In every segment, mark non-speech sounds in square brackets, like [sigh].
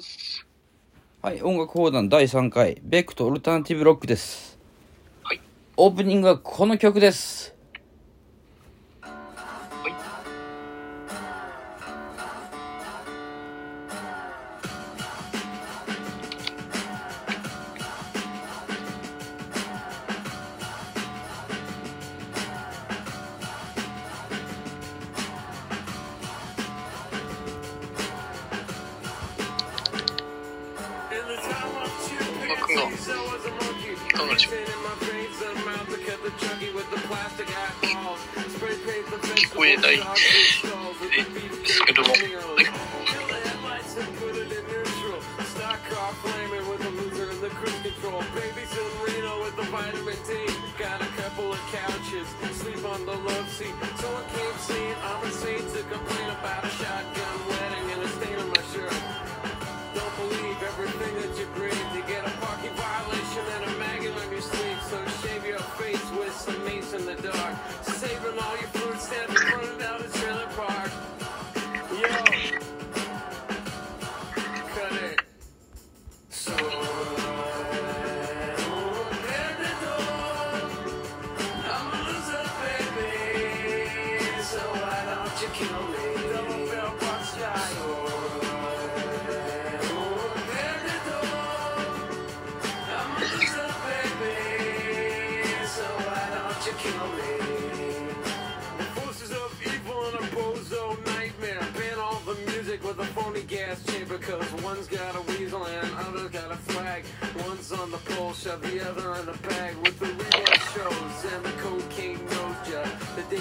ます。はい、音楽講談第3回、ベックとオルタナティブロックです。はい。オープニングはこの曲です。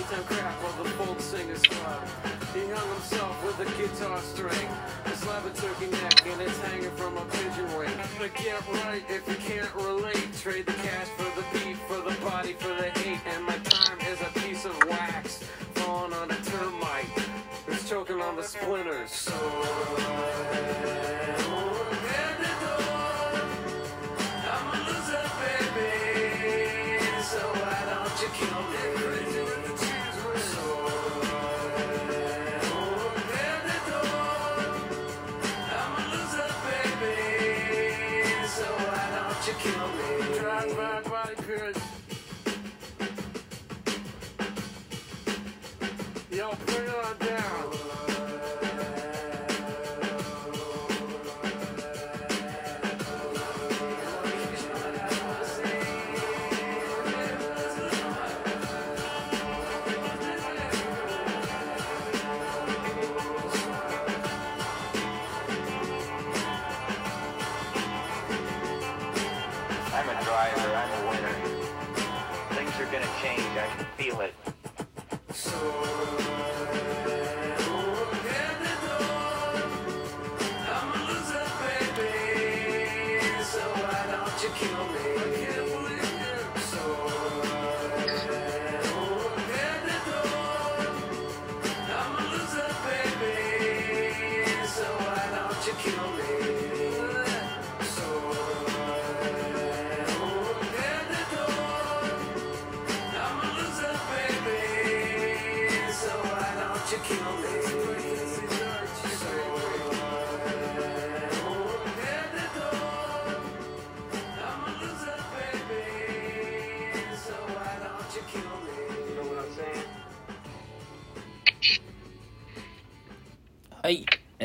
Daytime crap of the folk singer's club. He hung himself with a guitar string. Slab of turkey neck and it's hanging from a pigeon wing. To get right if you can't relate. Trade the cash for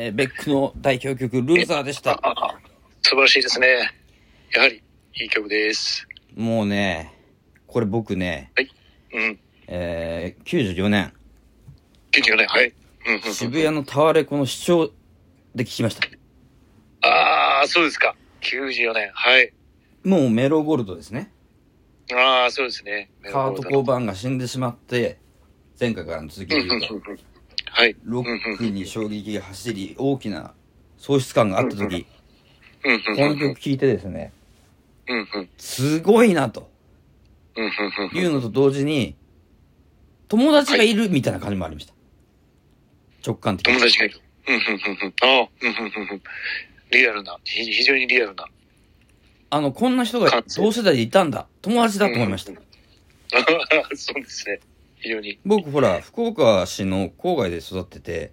えーベックの代表曲、ルーザーでした。素晴らしいですね。やはり、いい曲です。もうね、これ僕ね、うん。えー、94年、元気がね、はい。うんうんうん渋谷のタワレコの視聴で聞きました。ああ、そうですか。94年。はい。もうメロゴールドですね。ああ、そうですね。カート・コーバーンが死んでしまって、前回からの続きで言うと、はい。ロックに衝撃が走り、大きな喪失感があった時、この曲聴いてですね、すごいなというのと同時に、友達がいるみたいな感じもありました。直感的に友。達がいる。あリアルな、ひ非常にリアルな。あの、こんな人が同世代でいたんだ。友達だと思いました。そうですね。非常に。僕、ほら、福岡市の郊外で育ってて、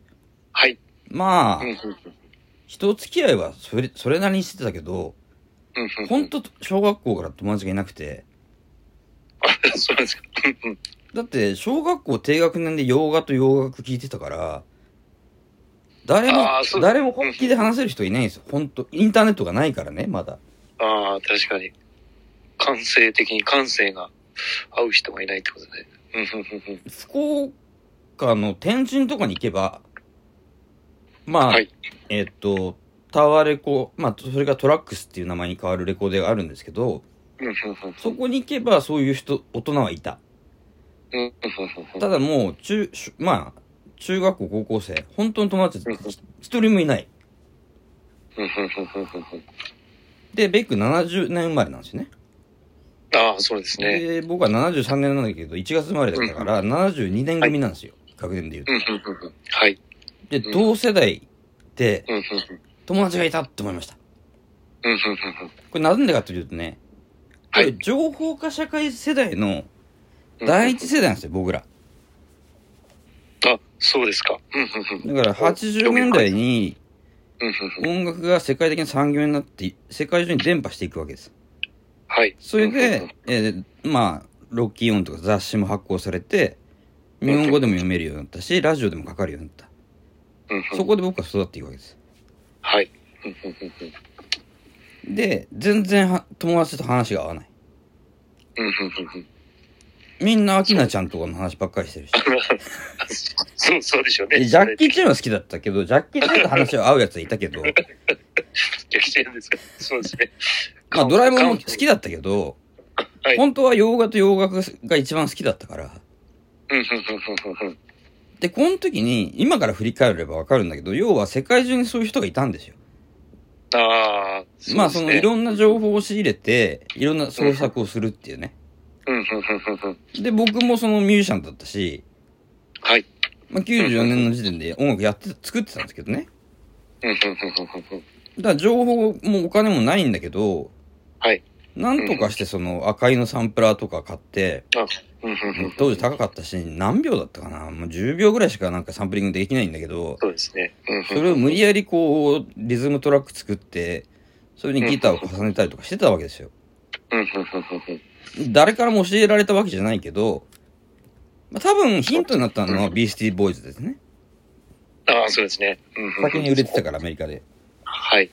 はい。まあうん、うんうん人付き合いはそれ、それなりにしてたけど、うんうん。ほんと小学校から友達がいなくて、あ、そうなんですか。だって小学校低学年で洋画と洋楽聞いてたから、誰も誰も本気で話せる人いないんですよ。ほんと、インターネットがないからね、まだ。ああ、確かに。感性的に感性が合う人がいないってことね。福岡の天神とかに行けば、まあ、はい。えっと、タワーレコ、まあ、それがトラックスっていう名前に変わるレコーデがあるんですけど。そこに行けばそういう人、大人はいた。ただもう、中、しまあ、中学校、高校生、本当の友達一人もいない。で、ベック70年生まれなんですよね。ああ、そうですね。で、僕は73年なんだけど、1月生まれだから、72年組なんですよ。学年で言うと。はい。で、同世代で。友達がいたって思いました。うんうんうんうん。これなんでかというとね、こはいれ情報化社会世代の第一世代なんですよ、僕ら。あ、そうですか。だから80年代に。音楽が世界的な産業になって、世界中に伝播していくわけです。はい。それで、えーまあ、ロッキーオンとか雑誌も発行されて、日本語でも読めるようになったし、ラジオでもかかるようになった。うんうんそこで僕は育っていくわけです。はい。で、全然は友達と話が合わない。うんうんうんうん。みんなアキナちゃんとかの話ばっかりしてるし。そう、そうでしょうね。でジャッキー・チェンは好きだったけど、ジャッキー・チェンと話は合うやつはいたけど、ジャッキーチェンですか。そうですね。まあドラえもんも好きだったけど、はい。本当は洋画と洋楽が一番好きだったから。で、この時に、今から振り返ればわかるんだけど、要は世界中にそういう人がいたんですよ。ああ、まあそのいろんんな情報を仕入れて、いろんな創作をするっていうね。うんうんうんうんうん。で、僕もそのミュージシャンだったし、はい。まあ94年の時点で音楽やって、作ってたんですけどね。うんうんうんうんうん。だから情報もお金もないんだけど、はい。なんとかしてその赤いのサンプラーとか買って、あ、うんうんうんうん。当時高かったし、何秒だったかなもう10秒ぐらいしかなんかサンプリングできないんだけど、そうですね。うんうんそれを無理やりこう、リズムトラック作って、それにギターを重ねたりとかしてたわけですよ。誰からも教えられたわけじゃないけど、まあ、多分ヒントになったのはビースティーボーイズですね。ああ、そうですね。先に売れてたからアメリカで。はい。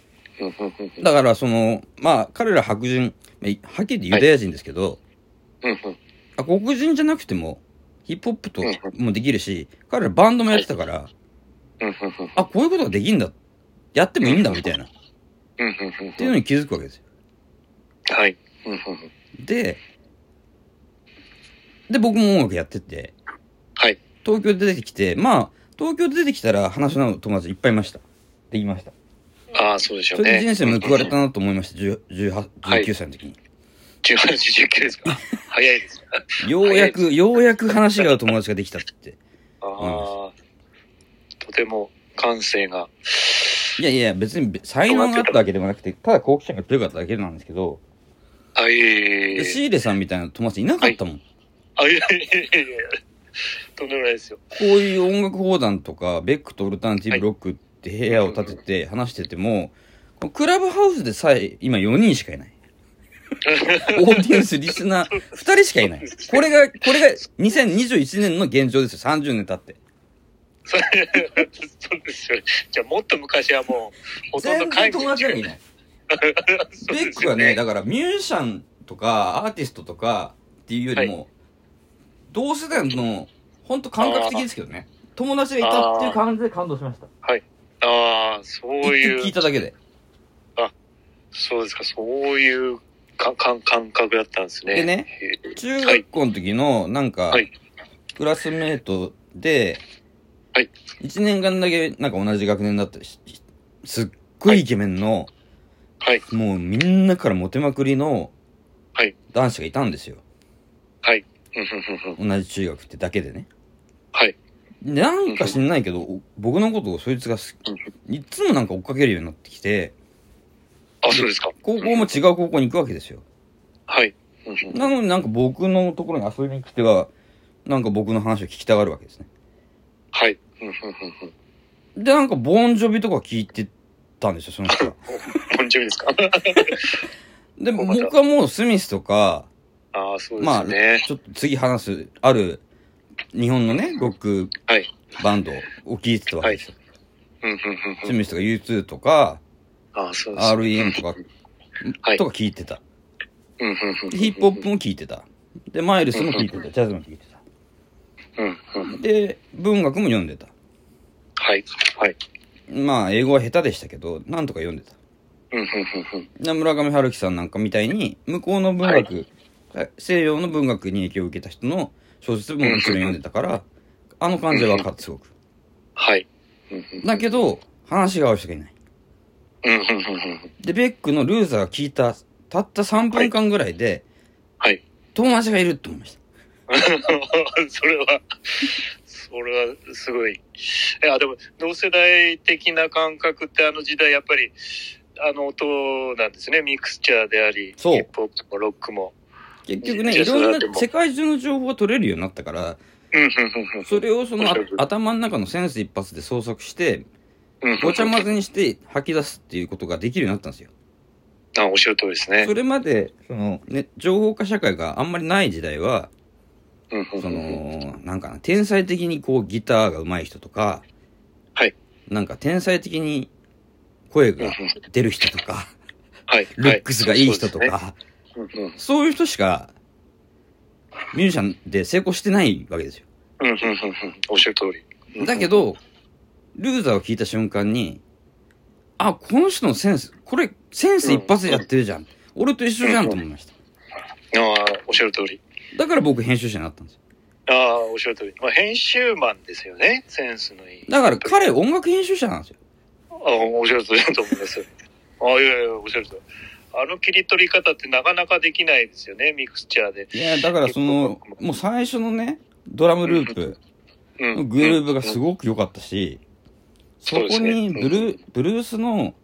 だからその、まあ彼ら白人、まあはっきり言ってユダヤ人ですけど、うんうんあ黒人じゃなくてもヒップホップともできるし、彼らバンドもやってたから、うんうんうんあ、こういうことができんだ。やってもいいんだみたいな。っていうのに気づくわけですよ。はい。で、で、僕も音楽やってて、はい。東京で出てきて、まあ、東京で出てきたら話の合う友達いっぱいいました。できました。ああ、そうでしょそうれね。で人生報われたなと思いました。10 18、はい19歳の時に。18、19ですか？[laughs] 早いです。ようやく、ようやく話が合う友達ができたって。ああ、とても感性が。いやいや、別に才能があったわけでもなくて、ただ好奇心が強かっただけなんですけど、あ、い。シーレさんみたいな友達いなかったもん。あ、いえいえいえいえ。とんでもないですよ。こういう音楽放談とか、ベックとオルタナティブロックって部屋を建てて話してても、このクラブハウスでさえ今4人しかいない。オーディエンス、リスナー、2人しかいない。これが、これが2021年の現状ですよ。30年経って。[laughs] そうですよね。じゃあもっと昔はもう、ほとんど全然友達がいない。そ [laughs] うベックはね、だからミュージシャンとかアーティストとかっていうよりも、同世代の、ほんと感覚的ですけどね。友達がいたっていう感じで感動しました。ああ、そう一曲聞いいう、ただけで。そうですか、そういうかか感覚だったんですね。でね中学校の時の、なんかはい、クラスメートで、はい。1年間だけなんか同じ学年だったし、すっごいイケメンの、はい、もうみんなからモテまくりのはい、男子がいたんですよ。はい。同じ中学ってだけでね。はい。でなんか知んないけど、お僕のことをそいつがすいっつもなんか追っかけるようになってきて、あ、そうですか。高校も違う高校に行くわけですよ。はい。なのになんか僕のところに遊びに来ては、なんか僕の話を聞きたがるわけですね。はい。で、なんかボンジョビとか聞いてたんですよ、その人が。[laughs] ですか？[laughs] で、また僕はもうスミスとか、ああ、そうでまあ、すね。ちょっと次話す、ある、日本のね、ロックはい。バンドを聴いてたわけですよ。スミスとか U2 とか、ああ、そうです。REM とか、はいとか聴いてた。ヒップホップも聴いてた。で、マイルスも聴いてた。ジャズも聴いてた。で、文学も読んでた。はい。はい。まあ、英語は下手でしたけど、なんとか読んでた。村上春樹さんなんかみたいに、向こうの文学、西洋の文学に影響を受けた人の小説ももちろん読んでたから、あの感じは分かってすごく。はい。だけど、話が合う人がいない。で、ベックのルーザーが聞いた、たった3分間ぐらいで、はい。友達がいるって思いました。[laughs] それは、それはすごい。いや、でも、同世代的な感覚ってあの時代、やっぱり、あの音なんですね。ミクスチャーであり、ヒップホップもロックも。結局ね、いろんな世界中の情報が取れるようになったから。それをその頭の中のセンス一発で創作して、うん、ごちゃ混ぜにして吐き出すっていうことができるようになったんですよ。あ、おっしゃる通りですねそ。れまで、その、ね、情報化社会があんまりない時代は。その、なんかな、天才的にこうギターが上手い人とか、はい。なんか天才的に声が出る人とか、[laughs] はい。ルックスがいい人とはいか。そういう人しか、ミュージシャンで成功してないわけですよ。うん、うん、うん、うん。おっしゃる通り。だけど、ルーザーを聞いた瞬間に、あ、この人のセンス、これ、センス一発でやってるじゃん。俺と一緒じゃんと思いました。ああ、おっしゃる通り。だから僕編集者になったんですよ。ああ、おっしゃる通り。まあ、編集マンですよね。センスのいい。だから彼音楽編集者なんですよ。ああ、おっしゃる通りだと思います。ああ、いやいや、おっしゃる通り。あの切り取り方ってなかなかできないですよね、ミクスチャーで。いや、だからその、もう最初のね、ドラムループうん。のグルーブがすい。ごく良かったし、そこにブルー、ブルースの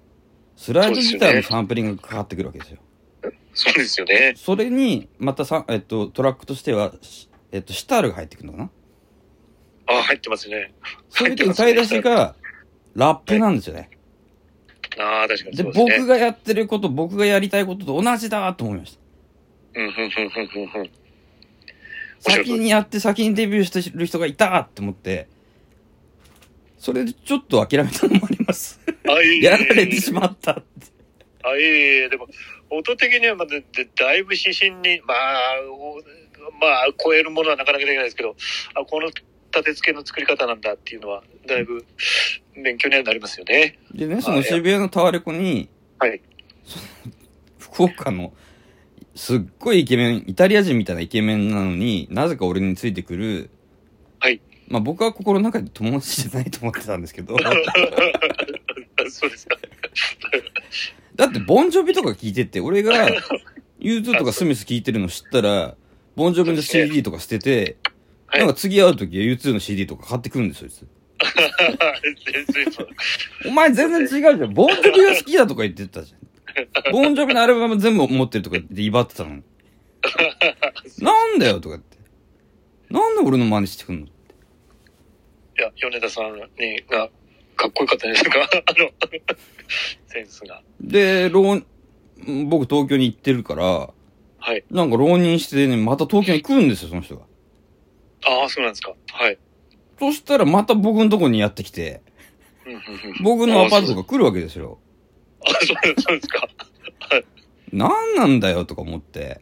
スライドギターのサンプリングがかかってくるわけですよ。そうですよね。それに、またさ、えっと、トラックとしては、しえっと、シタールが入ってくるのかな？ああ、入ってますね。それで歌い出しが、ラップなんですよね。ああ、確かにで、そうですね。僕がやってること、僕がやりたいことと同じだと思いました。うん、うん、うん、うん、うんうん。先にやって先にデビューしてる人がいたって思って、それでちょっと諦めたのもあります。あいやられてしまったって。あ、いえいえ、でも、音的にはまだ、でだいぶ指針に、まあ、おまあ、超えるものはなかなかできないですけど、あ、この立て付けの作り方なんだっていうのは、だいぶ勉強にはなりますよね。でね、その渋谷のタワレコに、はい。福岡の、すっごいイケメン、イタリア人みたいなイケメンなのに、なぜか俺についてくる、はい。まあ僕は心の中で友達じゃないと思ってたんですけど、[laughs] そうですか。だってボンジョビとか聞いてって、俺が U2 とかスミス聞いてるの知ったら、ボンジョビの CD とか捨てて、はいなんか次会う時は U2 の CD とか買ってくるんですよ、そいつ。[laughs] 全然そうお前全然違うじゃん。ボンジョビが好きだとか言ってたじゃん。ボンジョビのアルバム全部持ってるとかって威張ってたのに。[laughs] なんだよとかって。なんで俺の真似してくんのいや、米田さんに、が、かっこよかったですかあの、[laughs] センスが。で、浪、僕東京に行ってるから、はい。なんか浪人してね、また東京に来るんですよ、その人が。ああ、そうなんですか。はい。そしたらまた僕のとこにやってきて、僕のアパートとか来るわけですよ。あ、そうそうですか。はい。なんなんだよとか思って。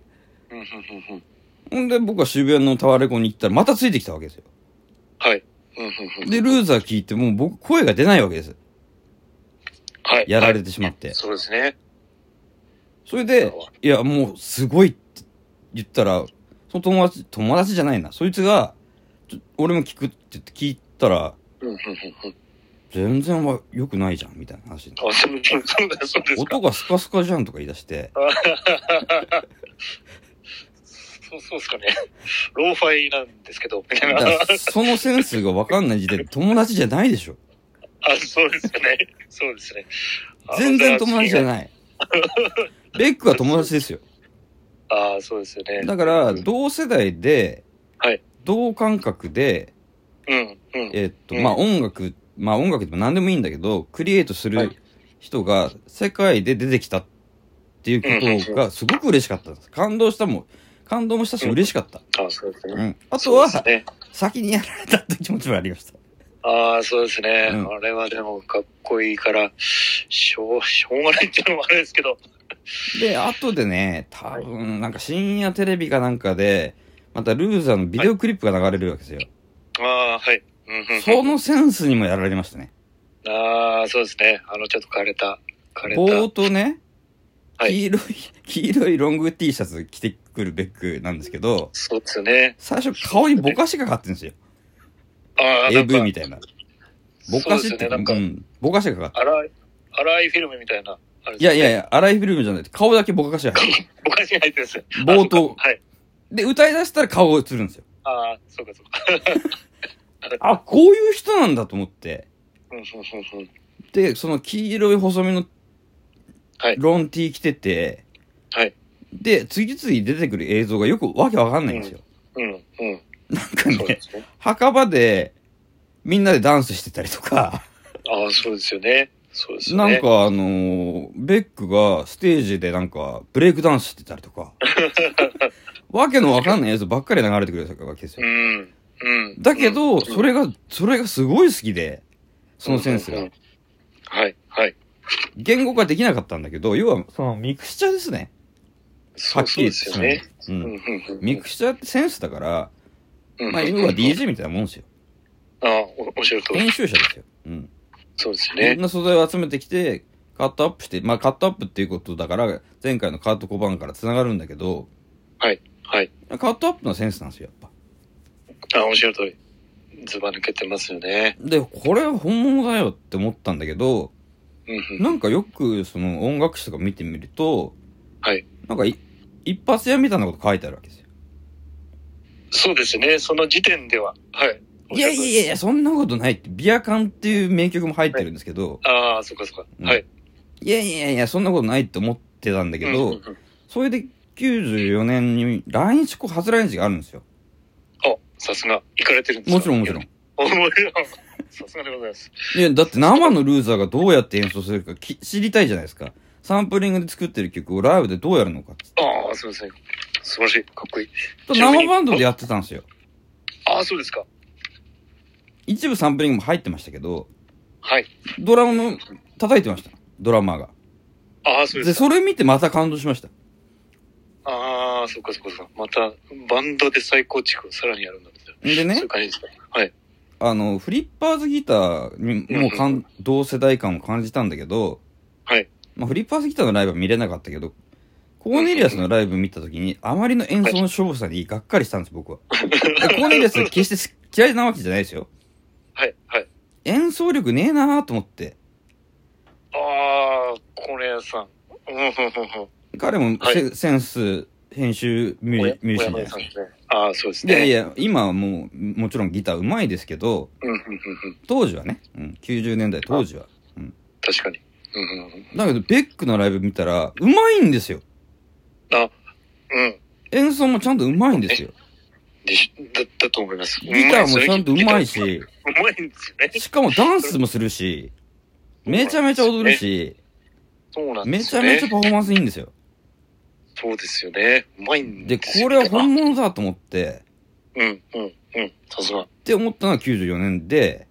うんうんうんうんほんで僕は渋谷のタワレコに行ったらまたついてきたわけですよ。はい。うんうんうんで、ルーザー聞いてもう僕声が出ないわけです。はい。やられてしまって。そうですね。それで、いや、もう、すごいって言ったら、その友達、友達じゃないな。そいつが、俺も聞くって言って聞いたら。全然は良くないじゃん、みたいな話に。あ、そうそうそうそうですか。音がスカスカじゃんとか言い出して、そうそうですかね。ローファイなんですけど、みたいな。そのセンスがわかんない時点で友達じゃないでしょ。あ、そうですよね。そうですね。全然友達じゃい。ない。ベックは友達ですよ。あそうですよね。だから、同世代で、はい。同感覚で、うん、うん。えっと、うんまあ音楽、まあ音楽でも何でもいいんだけど、クリエイトするはい人が世界で出てきたっていうことがすごく嬉しかったんです。感動したもん、感動もしたし嬉しかった。あそうですね。うん。あとは、ね。先にやられたって気持ちもありました。ああ、そうですね。うんあれはでもかっこいいから、しょう、しょうがないっていうのもあれですけど。で、後でね、多分、なんか深夜テレビかなんかで、またルーザーのビデオクリップが流れるわけですよ。ああ、はい。うんうんうんそのセンスにもやられましたね。ああ、そうですね。あの、ちょっと枯れた、枯れた。冒頭ね、はい黄色い、[laughs] 黄色いロング T シャツ着てくるベックなんですけど、そうですよね。最初顔にぼかしがかってるんですよ。ああ、なんか AV みたいな。ぼかしって、そうですよねなんかうん、ぼかしがかかって荒い、荒いフィルムみたいな。あれいやいやいや。や、荒いフィルムじゃなくて、顔だけぼかしが入ってる。[laughs] おかしい入ってるんですよ。冒頭あはい。で、歌い出したら顔が映るんですよ。ああ、そうかそうか。[laughs] あ、こういう人なんだと思って。うんうんうんうんで、その黄色い細身のはいロン T 着てて、はい。で、次々出てくる映像がよくわけわかんないんですよ。うん、うん。なんかねそうで、すね。墓場でみんなでダンスしてたりとか、ああ、そうですよね。そうですよね。なんかあのーベックがステージでなんかブレイクダンスしてたりとか、[laughs] わけのわかんない映像ばっかり流れてくるわけですよ。うん。うん。だけど、うんそれが、それがすごい好きで、そのセンスがうんうん。はい、はい。言語化できなかったんだけど、要は、そのミクスチャーですね。はっきりですよね。う。ミクスチャーってセンスだから、うんまあ、要は DJ みたいなもんですよ。ああ、おおっしゃるとり。編集者ですよ。うん。そうですよね。いろんな素材を集めてきて、カットアップして、まあカットアップっていうことだから、前回のカート小判から繋がるんだけど、はい、はい。カットアップのセンスなんですよ、やっぱ。ああ、おっしゃるとり。ズバ抜けてますよね。で、これは本物だよって思ったんだけど。なんかよくその音楽誌とか見てみると、はい。なんかい一発屋みたいなこと書いてあるわけですよ。そうですね。その時点では。はい。いやいやいや、そんなことないって、ビアカンっていう名曲も入ってるんですけど、ああ、そっかそっか。うんはい。いやいやいや、そんなことないって思ってたんだけど、うんうんうんそれで94年に来日こう初来日があるんですよ。あ、さすが。行かれてるんですか？もちろんもちろん。。おもちろん。さすがでございます。いや、だって生のルーザーがどうやって演奏するかき知りたいじゃないですか。サンプリングで作ってる曲をライブでどうやるのか。ああ、そうですね。素晴らしい。かっこいい。生バンドでやってたんですよ。ああ、そうですか。一部サンプリングも入ってましたけど、はい。ドラムの叩いてました。ドラマーが。ああ、そうでで、すか。それ見てまた感動しました。ああ、そっかそっかそっか。また、バンドで再構築をさらにやるんだみたいな。でねそういう、感じですか。はい。あの、フリッパーズギターにもう感同世代感を感じたんだけど、はい。まあ、フリッパーズギターのライブは見れなかったけど、コーネリアスのライブ見たときに、あまりの演奏の勝負さにがっかりしたんです、僕は。[laughs] でコーネリアス決して嫌いなわけじゃないですよ。はい。はい。演奏力ねえなーと思って。ああ、これさん。彼もはいセ,、センス、編集ミューミュージシャンじゃないです。ああ、そうですね。やいや、今はもう、もちろんギター上手いですけど。当時はね、うん、90年代当時は。確かに。うん、うん、うん。だけど、ベックのライブ見たら、上手いんですよ。あ、うん。演奏もちゃんと上手いんですよ。でし、だ、だと思います。ギターもちゃんと上手いし、うまいんですよね。しかもダンスもするし、めちゃめちゃ踊るし、そうなんでめすよね。ちゃめちゃパフォーマンスいいんですよ。そうですよね。うまいんで、ですよ。これは本物だと思って、うん、うん、うん。さすが。って思ったのは94年で、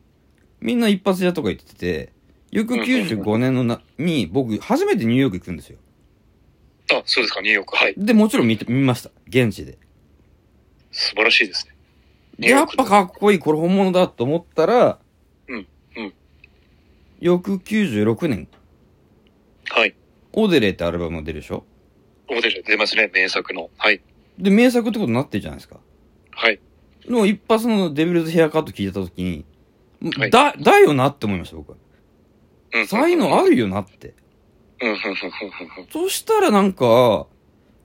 みんな一発屋とか言ってて、翌95年のな、に、僕、初めてニューヨーク行くんですよ。あ、そうですか、ニューヨーク。はい。で、もちろん見て、見ました。現地で。素晴らしいですね。でやっぱかっこいい、これ本物だと思ったら、うんうん翌96年、はい。オデレってアルバムが出るでしょ？モデル出ますね、名作の。はい。で、名作ってことになってるじゃないですか。はい。の一発のデビルズヘアカット聞いたときに、はいだ、だよなって思いました、僕は。うん才能あるよなって。うん、うん、うん、うん、うん。そしたらなんか、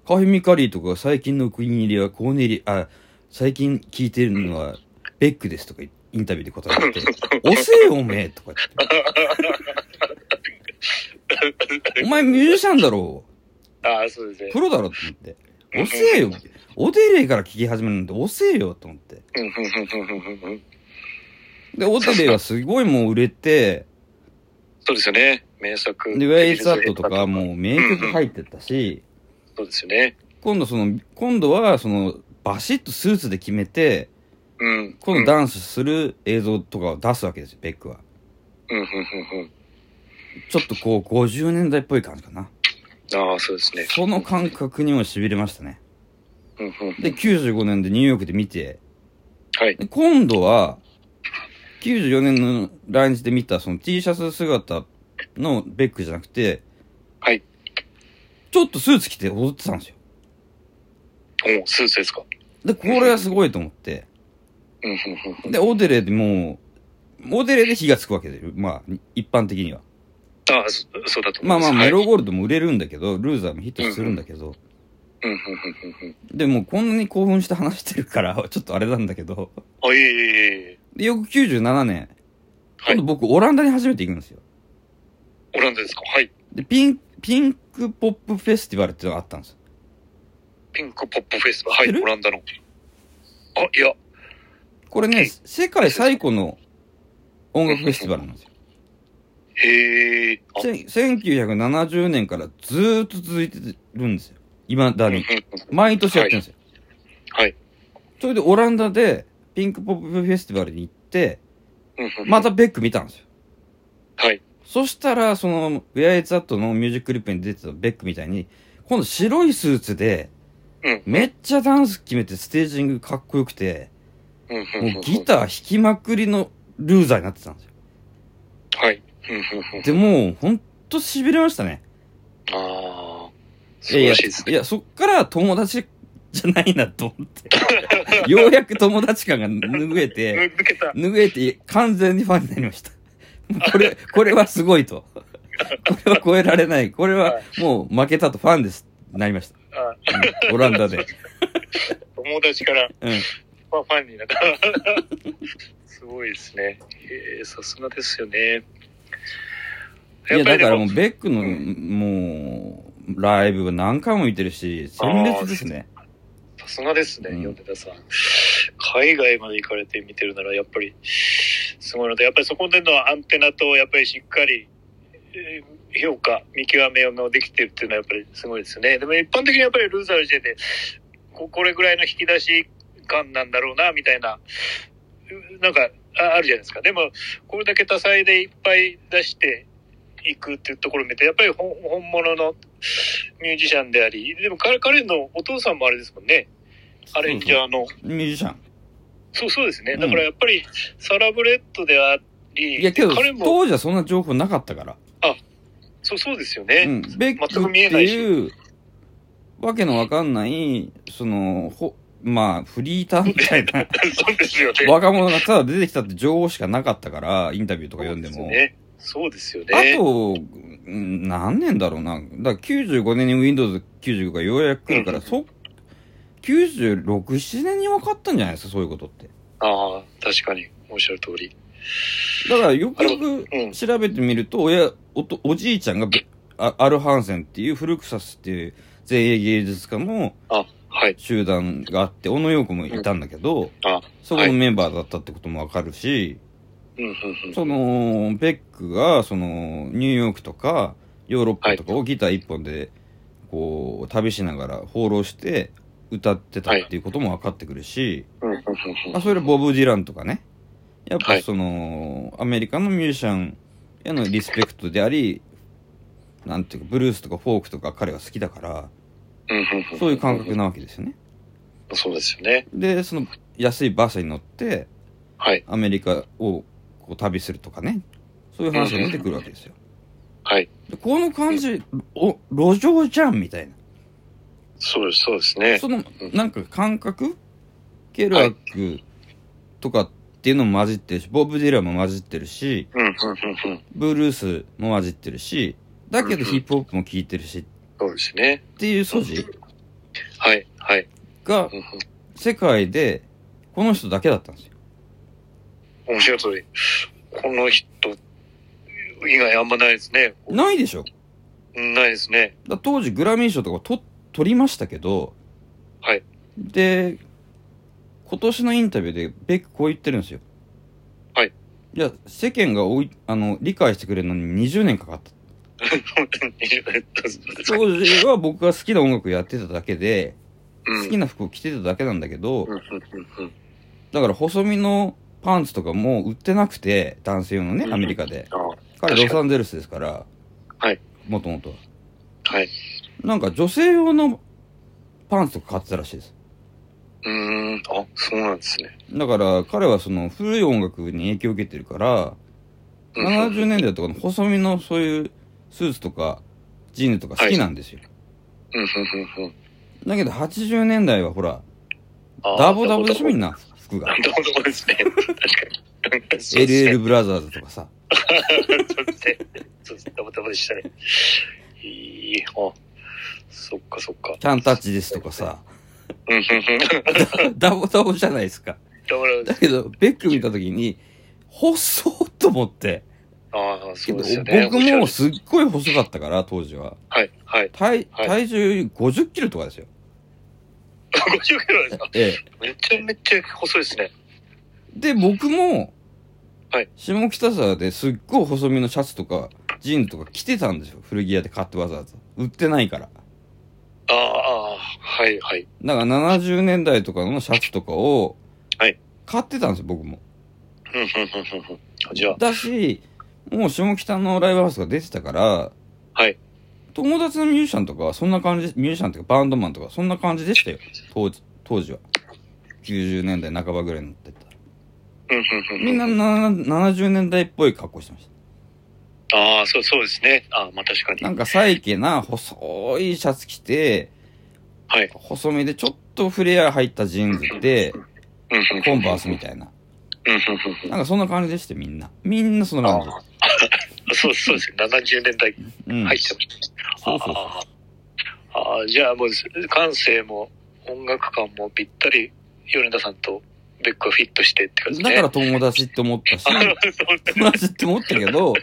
カフェミカリーとか最近の国入りはコーネリ、あ、最近聞いてるのはベックですとかインタビューで答えて、押せよおめえとか言って。お前ミュージシャンだろああ、そうですねプ。ロだろと思って。押せよオデレイから聞き始めるなんて押せよと思って。で、オデレイはすごいもう売れて、そうですよね。名作。で、ウェイザットとかもう名曲入ってたし、そうですよね。今度その、今度はその、バシッとスーツで決めて、うん。今度ダンスする映像とかを出すわけですよ、ベックは。うん、うん、うん、うん。ちょっとこう、50年代っぽい感じかな。ああ、そうですね。その感覚にも痺れましたね。うん、うん。で、95年でニューヨークで見て、はい。で今度は、94年の来日で見たその T シャツ姿のベックじゃなくて、はい。ちょっとスーツ着て踊ってたんですよ。おスーツですか。で、これはすごいと思って。で、オデレでもう、オデレで火がつくわけで、まあ、一般的には。ああ、そそうだと思まあまあ、います。メロはいゴールドも売れるんだけど、ルーザーもヒットするんだけど。でもこんなに興奮して話してるから、[laughs] ちょっとあれなんだけど、あ、いえいえいえ。で、よく97年、はい今度僕オランダに初めて行くんですよ。オランダですか？はい。で、ピン、ピンクポップフェスティバルっていうのがあったんです。ピンクポップフェスティバル？はい、知ってる？オランダの。あ、いや。これね、世界最古の音楽フェスティバルなんですよ。へえ。あ、せん1970年からずーっと続いてるんですよ。未だに。毎年やってるんですよ。はい。それでオランダでピンクポップフェスティバルに行って、うんうんうんまたベック見たんですよ。はい。そしたら、その、ウェアイツアットのミュージックリップに出てたベックみたいに、今度白いスーツで、うん。めっちゃダンス決めてステージングかっこよくて、もうギター弾きまくりのルーザーになってたんですよ。はい。で、もう、ほんと痺れましたね。ああ。素晴らしいですね。いや、そっから友達じゃないなと思って。[laughs] ようやく友達感が拭えて、[laughs] 抜けた。拭えて完全にファンになりました。[laughs] これ、これはすごいと。これは超えられない。これはもう負けたとファンです。なりました。あうんオランダで。友達からうん。ファンになった。すごいですね。さすがですよね。いや、だからもうう、ベックの、もう、ライブは何回も見てるし、鮮烈ですね。さすがですね、うん米田さん。海外まで行かれて見てるなら、やっぱり、すごいので、やっぱりそこでのアンテナと、やっぱりしっかり、えー評価、見極めができてるっていうのはやっぱりすごいですね。でも一般的にやっぱりルーザーの時点で、ここれぐらいの引き出し感なんだろうな、みたいな、うなんか、ああるじゃないですか。でも、これだけ多彩でいっぱい出していくっていうところを見て、やっぱり本本物のミュージシャンであり、でも彼彼のお父さんもあれですもんね。アレンジャーの。ミュージシャン。そうそうですね。うんだからやっぱりサラブレッドであり、いや、けど、当時はそんな情報なかったから。そうそうですよね。うん。ベック全く見えってないしいう、わけのわかんない、その、ほ、まあ、フリーターみたいな [laughs] そうですよね。若者がただ出てきたって情報しかなかったから、インタビューとか読んでも。そうですよね。あと、うん何年だろうな。だから95年に Windows 95がようやく来るから、うんそ、96、7年に分かったんじゃないですか、そういうことって。ああ、確かに、おっしゃる通り。だからよくよくうん調べてみると、親、おとおじいちゃんがベあアルハンセンっていうフルクサスっていう前衛芸術家の。集団があって、小野洋子もいたんだけど、あ、そこのメンバーだったってこともわかるし、うん、うん、うん。その、ベックが、その、ニューヨークとか、ヨーロッパとかをギター一本で、こう、旅しながら放浪して、歌ってたっていうことも分かってくるし、あ、それボブ・ディランとかね、やっぱはいその、アメリカのミュージシャンへのリスペクトであり、なんていうか、ブルースとかフォークとか彼が好きだから、そういう感覚なわけですよね。そうですよね。で、その、安いバスに乗って、はい。アメリカをこう旅するとかね、そういう話が出てくるわけですよ。はい。でこの感じ、お、路上じゃんみたいな。そうです、そうですね。その、なんか感覚ケルアックとかっていうのも混じってるし、ボブ・ディランも混じってるし、うん、うん、うん、うん。ブルースも混じってるし、だけどヒップホップも聴いてるしっそうですね。ていう素地はい、はい。がうんうん世界でこの人だけだったんですよ。おっしゃる通り。この人以外あんまないですね。ないでしょうんないですね。だ当時グラミー賞とかと取りましたけど、はい。で、今年のインタビューでベックこう言ってるんですよ。はい。いや、世間がおい、あの、理解してくれるのに20年かかった。当時は僕が好きな音楽やってただけで、好きな服を着てただけなんだけど、うんうんうんうんだから細身のパンツとかも売ってなくて、男性用のね、アメリカで。あ彼確かにロサンゼルスですから、はい。もともとは。はい。なんか女性用のパンツとか買ってたらしいです。うーん、あ、そうなんですね。だから彼はその古い音楽に影響を受けてるから、うん70年代とかの細身のそういうスーツとかジーンズとか好きなんですよ。うん、うん、うん、うん。だけど80年代はほら、ダボダボでしょみんな。な服が。ダボダボですね。確かに。LL ブラザーズとかさ。[laughs] そうですね。ダボダボでしたね。いい、あ、そっかそっか。キャンタッチですとかさ。ダボ [laughs] ダボじゃないですか。ダボダボ。だけど、ベック見た時に、細っと思って。ああ、そうですよね。僕もすっごい細かったから、当時は。はい、はい。体、はい体重50キロとかですよ。50キロですか？えめちゃめちゃ細いですね。え。で、僕も、はい下北沢ですっごい細身のシャツとか、ジーンズとか着てたんですよ。古着屋で買ってわざわざ。売ってないから。ああ、はい、はい。だから70年代とかのシャツとかを、はい買ってたんですよ、僕も。うん、うん、うん、うんうん。じゃあ、だし、もう下北のライブハウスが出てたから、はい。友達のミュージシャンとかはそんな感じ、ミュージシャンとかバンドマンとかそんな感じでしたよ。当時、当時は。90年代半ばぐらいになってた。みんなな70年代っぽい格好してましああ、そう、そうですね。ああ、まあ確かに。た。なんかサイケな細いシャツ着て、はい。細身でちょっとフレア入ったジーンズで。コンバースみたいな。なんかそんな感じでしてみんな。みんなそんな感じ。[laughs] そうそうですね。70年代うん。入ってました。そうそうそうああじゃあもう、感性も音楽感もぴったり、米田さんとベックがフィットしてって感じね。だから友達って思ったし、[laughs] あそう友達って思ったけど、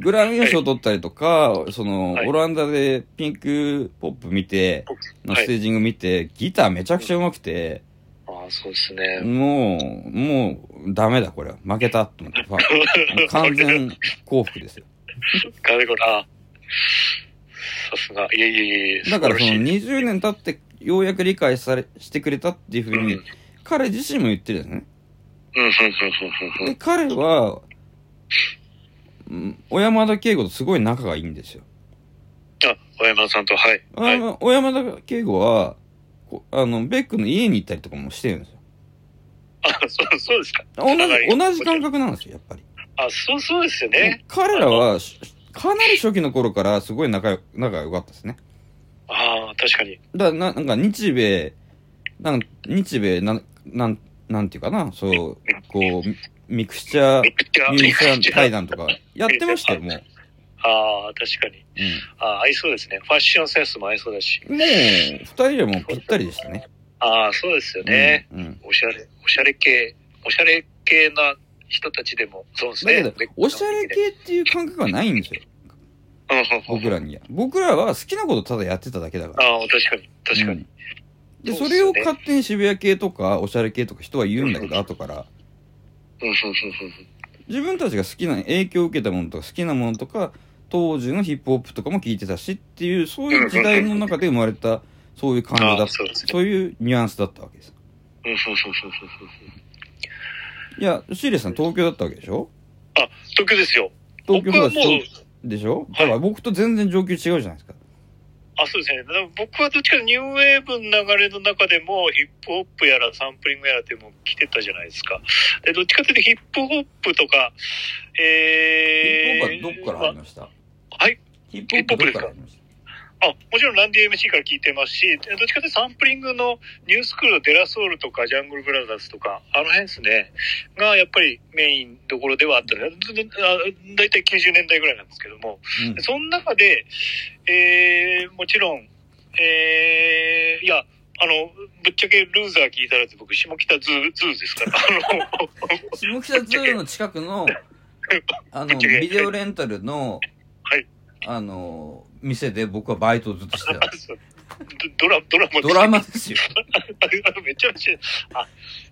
グラミー賞取ったりとか、その、はいオランダでピンクポップ見て、のはいステージング見て、ギターめちゃくちゃ上手くて、ああ、そうですね。もう、もう、ダメだ、これは。負けたと思って。[laughs] 完全幸福ですよ。ガベコな。さすが。いえいえいえ。だからその素晴らしい20年経って、ようやく理解され、してくれたっていうふうに、うん彼自身も言ってるんですね。うん、うん、うん、うん、うんで、彼は、うん小山田圭吾とすごい仲がいいんですよ。あ、小山田さんと、はい。小はい。山小山田圭吾は、こあの、ベックの家に行ったりとかもしてるんですよ。あ、そう、そうですか。同じ、同じ感覚。覚なんですよ、やっぱり。あ、そう、そうですよね。彼らは、しかなり初期の頃からすごい仲よ仲が良かったですね。ああ、確かに。だからな、なんか日米、なん日米、なん、なん、なんていうかな、そう、こう、ミミクスチャーミクチャー対ミ談とか、やってましたよ、もう。ああ、確かに。ああ、合いそうですね。ファッションセンスも合いそうだし。うん。もう、二人でもぴったりでしたね。ああ、そうですよね。うん。うんおしゃれ、おしゃれ系、おしゃれ系な人たちでも、そうですね。だけど、おしゃれ系っていう感覚はないんですよ。うんうんうん僕らには。僕らは好きなことただやってただけだから。ああ、確かに、確かに。うんで、それを勝手に渋谷系とか、おしゃれ系とか人は言うんだけど、後から。自分たちが好きな、影響を受けたものとか、好きなものとか、当時のヒップホップとかも聞いてたしっていう、そういう時代の中で生まれた、そういう感じだった。うそういうニュアンスだったわけです。うんうんうんうんうんいや、シーレさん東京だったわけでしょ？あ、東京ですよ。東京僕はもう、でしょ？だから僕と全然状況違うじゃないですか。あ、そうですね。僕はどっちかニューウェーブの流れの中でもヒップホップやらサンプリングやらっても来てたじゃないですか。で、どっちかというとヒップホップとか、ヒえー、ップホップはどっから入りました？はい。ヒップホップどっから入りました？あ、もちろんランディ MC から聞いてますし、どっちかというとサンプリングのニュースクールのデラソウルとかジャングルブラザーズとか、あの辺ですね、がやっぱりメインどころではあった。のだいたい90年代ぐらいなんですけども、うん。その中で、えー、もちろん、えー、いや、あの、ぶっちゃけルーザー聞いたら僕、下北ズー、ズーですから、あの、下北ズーの近くの、あの、ビデオレンタルの、はい。あの、店で僕はバイトをずっとしてた。[laughs] ドラ、ドラマドラマですよ。[laughs] めちゃめちゃ、あ、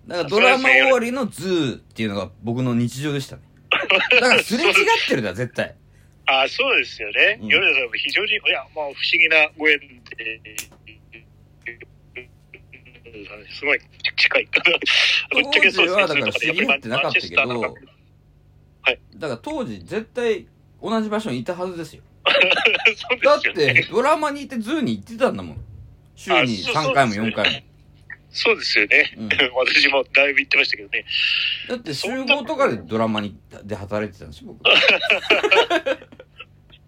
だからドラマ終わりのズーっていうのが僕の日常でしたね。だからすれ違ってるだ、絶対。あそうですよね。うん米田さんも非常に、いや、まあ、不思議なご縁で、すごい近い。ぶっちゃけ当時はだからや知り合ってなかったけど、はいだから当時絶対同じ場所にいたはずですよ。[laughs] だって。ドラマにいてズーに行ってたんだもん。週にあそう3回もそうですね4回も。そうですよね。うん [laughs] 私もだいぶ言ってましたけどね。だって集合とかでドラマにで働いてたんですよ、僕。[laughs] め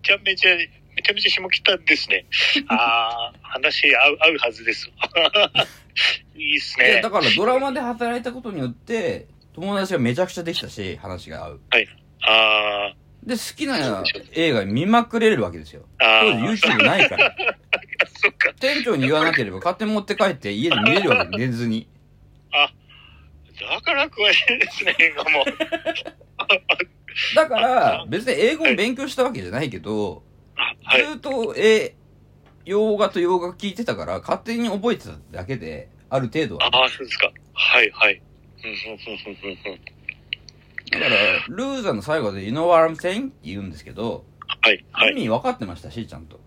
ちゃめちゃ、めちゃめちゃ下北ですね。ああ、話合う、合うはずです。いいっすねだ。からドラマで働いたことによって、友達がめちゃくちゃできたし、話が合う。あで、好きな映画見まくれるわけですよ。あ、あ当あ、時 YouTube ないから。[laughs] そっか。店長に言わなければ勝手に持って帰って家で見れるわけ、寝ずに。だから詳しいですね、映画も。だから、別に英語を勉強したわけじゃないけど、あはい。ずっと、え洋画と洋画聞いてたから、勝手に覚えてただけで、ある程度は。ああ、そうですか。はい、はい。うんうんうんうんうんだから、ルーザーの最後で、You know what I'm saying? って言うんですけど、はい、はい。意味分かってましたし、ちゃんと。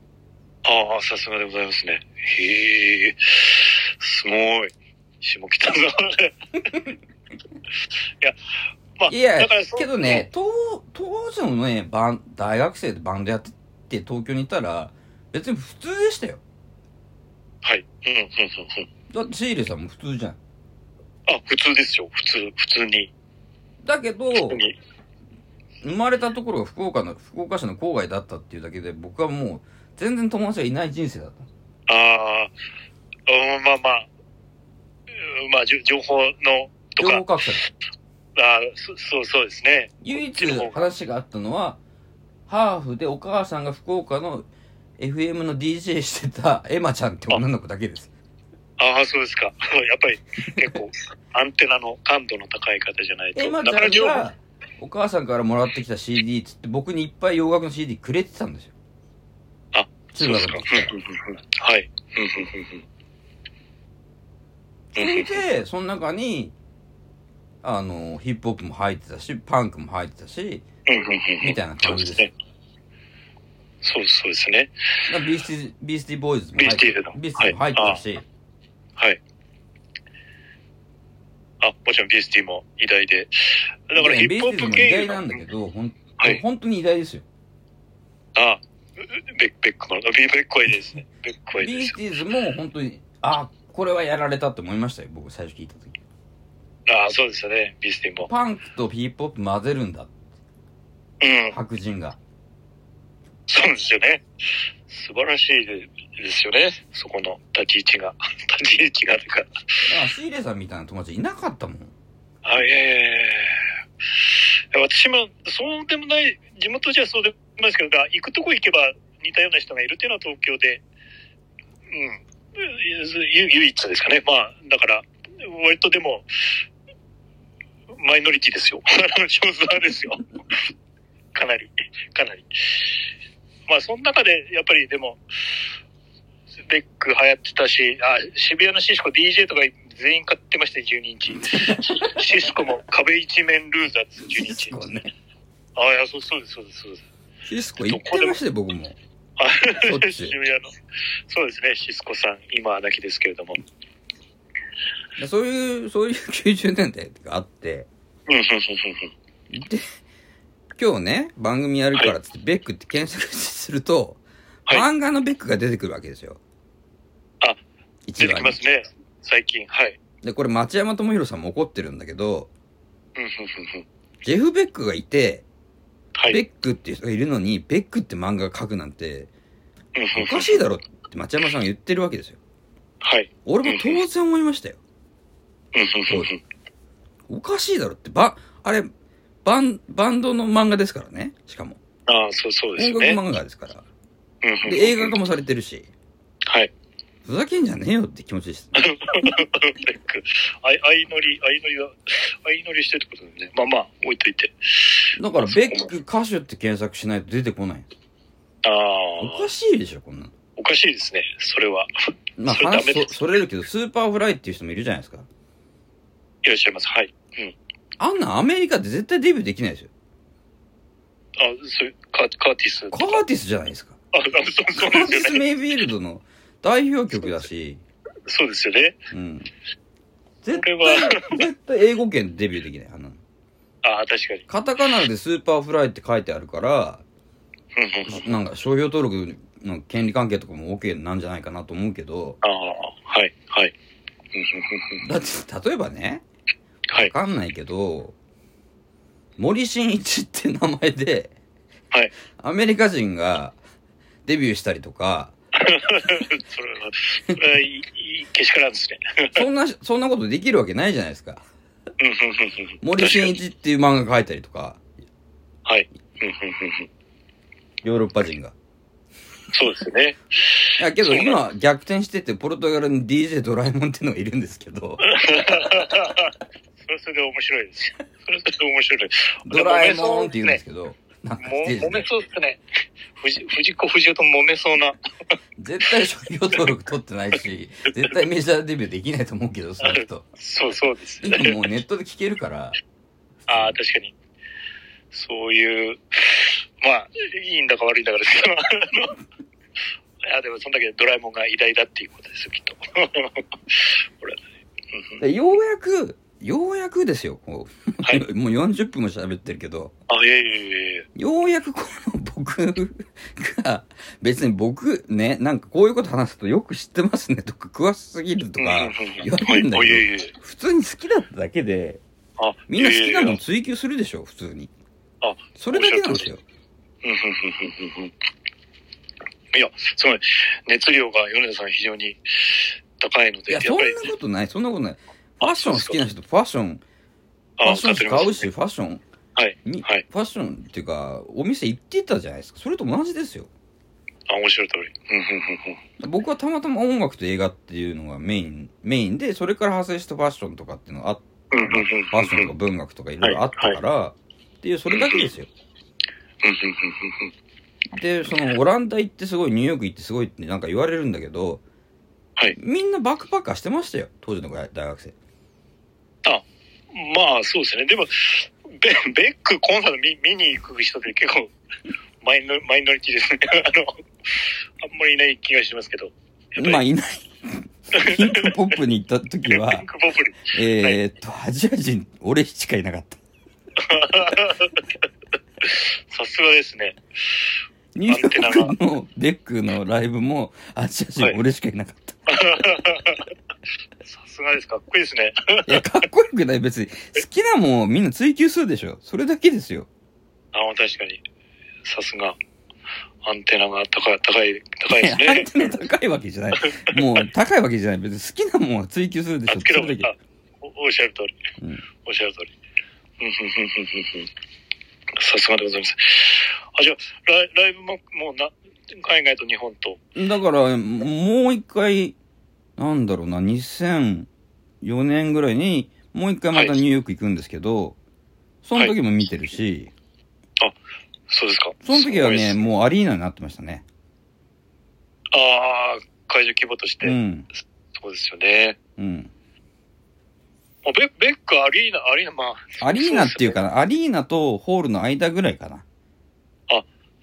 ああ、さすがでございますね。へえ、すごい。下北沢で。[laughs] いや、まあ、いやだから、けどね、、当、当時のね、バン、大学生でバンドやってて東京にいたら、別に普通でしたよ。はい。うん、うん、うん、うん。だってシーレさんも普通じゃん。あ、普通ですよ。普通、普通に。だけど。生まれたところが福岡の、福岡市の郊外だったっていうだけで、僕はもう、全然友達がいない人生だった。ああ、うん、まあまあ、うんまあ、情報の、とか情報、格差。ああ、そそう、そうですね。唯一話があったのは、ハーフでお母さんが福岡の FM の DJ してたエマちゃんって女の子だけです。ああ、そうですか。[laughs] やっぱり結構、アンテナの感度の高い方じゃないと。エマちゃだから情報お母さんからもらってきた CD つって僕にいっぱい洋楽の CD くれてたんですよ。あ、中そうですか。はい。うんうんうんうんそれで、その中に、あの、ヒップホップも入ってたし、パンクも入ってたし、みたいな感じですそうですね。そうそうですね。ビースティ、ビースティボーイズも入ってビースティのビースティも入ってたし、はい。あ、もちろんビースティも偉大で。だからヒップホップ系偉大なんだけど、ほん、はい本当に偉大ですよ。あ、ベック、ベックも、ビーベックはいいですね。ベックはいいですビースティーズも本当に、あ、これはやられたって思いましたよ、僕最初聞いた時。ああ、そうですよね。ビースティも。パンクとヒップホップ混ぜるんだ、うん。白人が。そうですよね。素晴らしいですよね。そこの立ち位置が。[laughs] 立ち位置がというか。あ、シーレさんみたいな友達いなかったもん。あ、いやいやいやいや私も、そうでもない、地元じゃそうでもないですけど、行くとこ行けば似たような人がいるっていうのは東京で、うん、ゆ唯一ですかね。まあ、だから、割とでも、マイノリティですよ。少数派ですよ。かなり、かなり。まあ、その中で、やっぱりでも、ベック流行ってたし、あ、渋谷のシスコ DJ とか全員買ってましたよ、12インチ。[laughs] シスコも壁一面ルーザーです、12インチ。シスコね。あ、いや、そうそうです、そうです、そうです。シスコ行ってましたよ、僕も。あそっち渋谷の。そうですね、シスコさん、今は亡きですけれども。でそういう、そういう90年代があって、うん、うん、うん、うん。で、今日ね、番組やるからっつって、ベックって検索すると、はい漫画のベックが出てくるわけですよ。あ、一出てきますね、最近。はい。で、これ町山智博さんも怒ってるんだけど。ジェフ・ベックがいて、はい。ベックっていう人がいるのに、ベックって漫画描くなんて、おかしいだろって町山さんが言ってるわけですよ。はい。俺も当然思いましたよ。おかしいだろって、ば、あれ、バン、バンドの漫画ですからね。しかも。ああ、そう、そうです音楽。漫画ですから。で、映画化もされてるし、はい。ふざけんじゃねえよって気持ちです。ベック。あい、相乗り、相乗りは、相乗りしてるってことでね。まあまあ、置いといて。だから、ベック歌手って検索しないと出てこない。あ、おかしいでしょ、こんなの。おかしいですね、それは。[laughs] まあ、それ話そそれるけど、スーパーフライっていう人もいるじゃないですか。いらっしゃいます。はい。うん。あんなんアメリカで絶対デビューできないですよ。そういう、カーカーティス。カーティスじゃないですか。あ、あそうそうカーティス・。メイフィールドの代表曲だし、そうですよね。うん。絶これ対は、絶対英語圏でデビューできない。あの、ああ、確かに。カタカナでスーパーフライって書いてあるから、うんうんうんなんか商標登録の権利関係とかも OK なんじゃないかなと思うけど、ああ、はい、はい。うんうんうんうんだって、例えばね、はい、わかんないけど、森進一って名前で、はい。アメリカ人がデビューしたりとか、それは、それはけしからんですね。そんな、そんなことできるわけないじゃないですか。森進一っていう漫画書いたりとか、はい。ヨーロッパ人が。そうですよね。いや、けど今逆転してて、ポルトガルに DJ ドラえもんっていうのがいるんですけど、[laughs] それはそれで面白いですよ。それはそれで面白い。ドラえもんって言うんですけけど、なんかも揉めでそうですね。藤藤子不二雄と揉めそうな。絶対商標登録取ってないし、絶対メジャーデビューできないと思うけど、その人。そうそうです今ね。もうネットで聞けるから、ああ、確かに。そういう、まあ、いいんだか悪いんだかですけど、[laughs] あのいや、でもそんだけドラえもんが偉大だっていうことですよ、きっと。これはね。うんようやく、ようやくですよ、はい。[laughs] もう40分も喋ってるけど、あ、いやいやいやいや。ようやくこの僕が、別に僕ね、なんかこういうこと話すとよく知ってますねとか、詳しすぎるとか言われるんだけど、普通に好きだっただけで、あ、みんな好きなの追求するでしょ、普通に。あ、それだけなんですよ。いや、すごい、熱量が米田さん非常に高いので、いや、そんやっぱり、なことない、そんなことない。ファッション好きな人、ファッション、ファあッション買うし、ファッション、はい、みはい。ファッションっていうか、お店行ってたじゃないですか。それと同じですよ。あ、面白い通り。僕はたまたま音楽と映画っていうのがメイン、メインで、それから派生したファッションとかっていうのがあっファッションとか文学とかいろいろあったから、っていう、それだけですよ。で、その、オランダ行ってすごい、ニューヨーク行ってすごいってなんか言われるんだけど、はいみんなバックパッカーしてましたよ、当時の大学生。あ、まあ、そうですね。でも、ベベックコンサート見見に行く人って結構マイノ、マイノリティですね。[laughs] あの、あんまりいない気がしますけど。まあ、いない。ピンクポップに行った時は。えーっと、アジア人、俺しかいなかった。[laughs] さすがですね。ニューヨークのベックのライブも、アジア人、俺しかいなかった。[laughs] さすがです。かっこいいですね。いや、かっこよくない。別に、好きなもんをみんな追求するでしょ。それだけですよ。あ、確かに。さすが。アンテナが高い、高い、高いですいやアンね。テナ高いわけじゃない。もう、高いわけじゃない。別に好きなもんは追求するでしょ。あつけたそれだあおおっしゃる通り。うんおっしゃる通り。さすがでございます。あ、じゃあ、ライライブも、もうな、海外と日本と。けだから、もう一回、なんだろうな、2004年ぐらいに、もう一回またニューヨーク行くんですけど、その時も見てるし、そうですか。その時はね、すごいですもうアリーナになってましたね。ああ、会場規模として。うん。そうですよね。うん。あベベック、アリーナ、アリーナ、まあ。アリーナっていうか。かな、アリーナとホールの間ぐらいかな。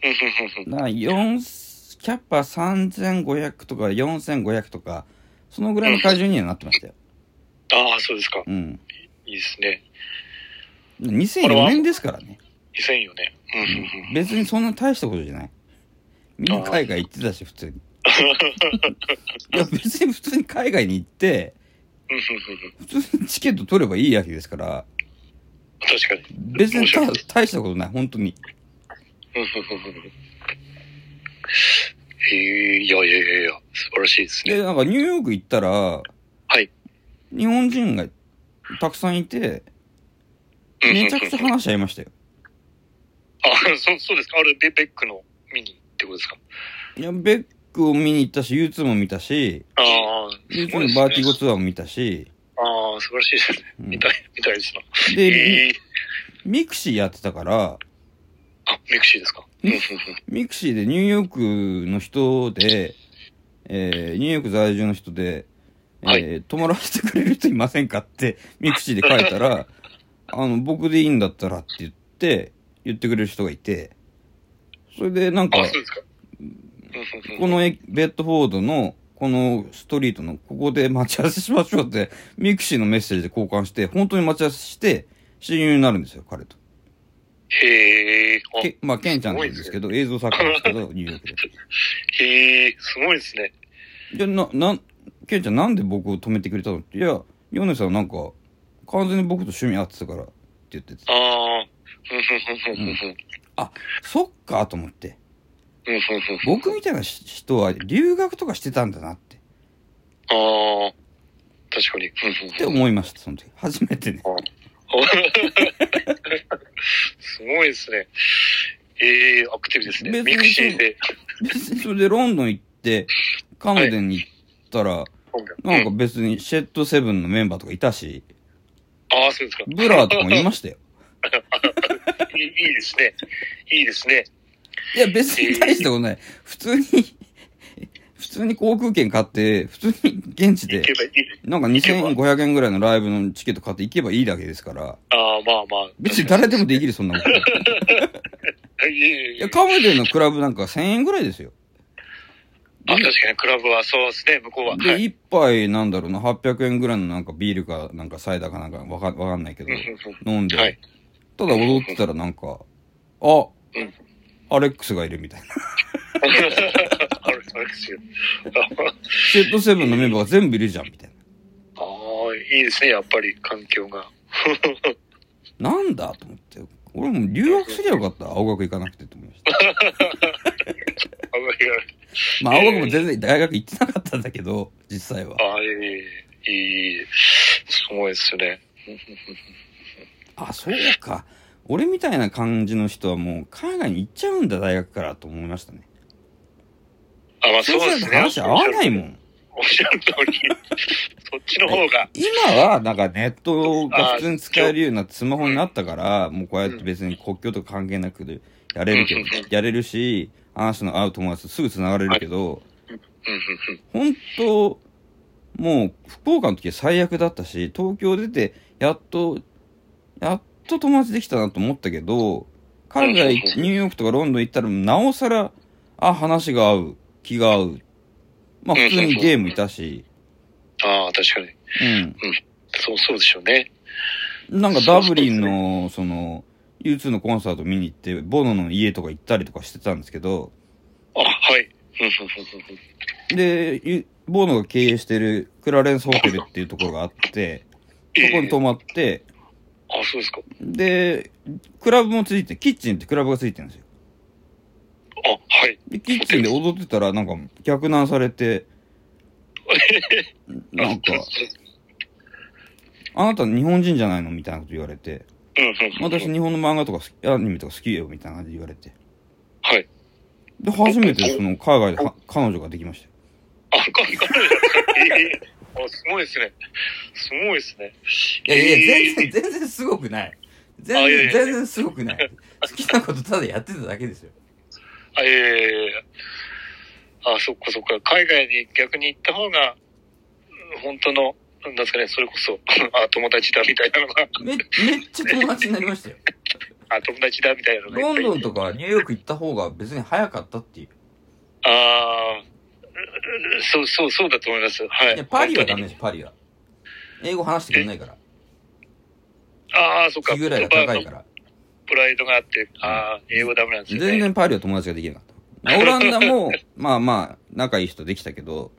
うんふんふんふんだから4、キャッパ3500とか4500とか、そのぐらいの会場にはなってましたよ。[laughs] ああ、そうですか。うん。いいですね。2004年ですからね。2004年。うん別にそんな大したことじゃない。みんな海外行ってたし、普通に。[laughs] いや、別に普通に海外に行って、普通にチケット取ればいいわけですから、確かに。別にた大したことない、本当に。うんふんふんふんへえ、いやいやいやいや、素晴らしいですで、ね。なんかニューヨーク行ったら、はい。日本人がたくさんいて、めちゃくちゃ話し合いましたよ。あ、そう、そうですか。あれ、ベベックの見にってことですか？いや、ベックを見に行ったし、U2 も見たし、ああ、す U2 ごいですねのバーティゴツアーも見たし、ああ、素晴らしいですね。うん見たい、見たいですな。で、ええミクシーやってたから、あ、ミクシーですか？[laughs] ミクシーでニューヨークの人で、えー、ニューヨーク在住の人で、えーはい。泊まらせてくれる人いませんかって、ミクシーで書いたら、[laughs] あの、僕でいいんだったらって言って、言ってくれる人がいて、それでなんかこの駅ベッドフォードの、このストリートの、ここで待ち合わせしましょうって、ミクシーのメッセージで交換して、本当に待ち合わせして、親友になるんですよ、彼と。へえ。あけまあ、ケンちゃんなんですけど、映像作家ですけど、ニューヨークで。[laughs] へえ、すごいですね。で、な、なん、ケンちゃんなんで僕を止めてくれたの？って、いや、ヨネさんなんか、完全に僕と趣味合ってたからって言ってて、ああ。ふんあ、そっかと思って、僕みたいな人は留学とかしてたんだなって、ああ。確かに。って思いました、その時。初めてね。[laughs] すごいですね。ええアクティブですね。ミクシーで。別にそれでロンドン行って、カムデンに行ったら、なんかうん別にシェッドセブンのメンバーとかいたし、ああ、そうですか。ブラーとかもいましたよ。[laughs] いいいいですね。いいですね。いや、別に大したことない。普通に、普通に航空券買って、普通に現地で。なんか2500円ぐらいのライブのチケット買って行けばいいだけですから、ああ、まあまあ。別に誰でもできる、そんなこと。いや、カムデンのクラブなんか1000円ぐらいですよ。あ、確かにクラブはそうですね、向こうは。で、はい。一杯なんだろうな、800円ぐらいのなんかビールか、なんかサイダーかなんかわかわかんないけど飲んで、はいただ踊ってたらなんか、あ、うんアレックスがいるみたいな。[laughs] あれ、あれですよ。シェットセブンのメンバーが全部いるじゃん、みたいああ、いいですね、やっぱり環境が。な。[laughs] なんだと思って。俺も留学すりゃよかった。青学行かなくてと思いました。[laughs] あわかるまあ、青学も全然大学行ってなかったんだけど、実際は。ああ、いい、いい、すごいですね。あ、そうか。俺みたいな感じの人はもう海外に行っちゃうんだ、大学からと思いましたね。あ、まあそそううですね。話合わないもん。おっしゃる通り、そっちの方が、今は、なんかネットが普通に使えるようになスマホになったから、もうこうやって別に国境とか関係なくやれるけどやれるし、話の合う友達とすぐ繋がれるけど、本当もう福岡の時は最悪だったし、東京出て、やっと、やっと友達できたなと思ったけど、海外、ニューヨークとかロンドン行ったら、なおさら、あ、話が合う、気が合う。まあ普通にゲームいたし、ああ、確かに。うん。そう、そうでしょうね。なんかダブリンの、その、U2 のコンサート見に行って、ボノの家とか行ったりとかしてたんですけど、あ、はい。うんうんうんうんで、ゆボノが経営してるクラレンスホテルっていうところがあって、そこに泊まって、あ、そうですか。で、クラブもついて、キッチンってクラブがついてるんですよ。あ、はい。で、キッチンで踊ってたら、なんか、逆難されて、[laughs] なんか、あなた日本人じゃないのみたいなこと言われて。私日本の漫画とかアニメとか好きよ、みたいな感じで言われて。はい。で、初めてその海外では彼女ができましたよ。あ、か、か、えすごいですね。すごいですね。いやいや、ええ全然、全然すごくない。全然、全然すごくない。好きなことただやってただけですよ。あ、いやいやいやあ、そっかそっか。海外に逆に行った方が、うん本当の、なんですかね、それこそ、[laughs] あ、友達だみたいなのが、め、めっちゃ友達になりましたよ。[laughs] あ、友達だみたいなのロンドンとかニューヨーク行った方が別に早かったっていう。ああ、そう、そう、そうだと思います。はい。いや、パリはダメ本です、パリは。英語話してくれないから。ああ、そっか。気ぐらいが高いから。プライドがあって、ああ、英語ダメなんですよね。全然パリは友達ができなかった。オランダも、[laughs] まあまあ、仲いい人できたけど、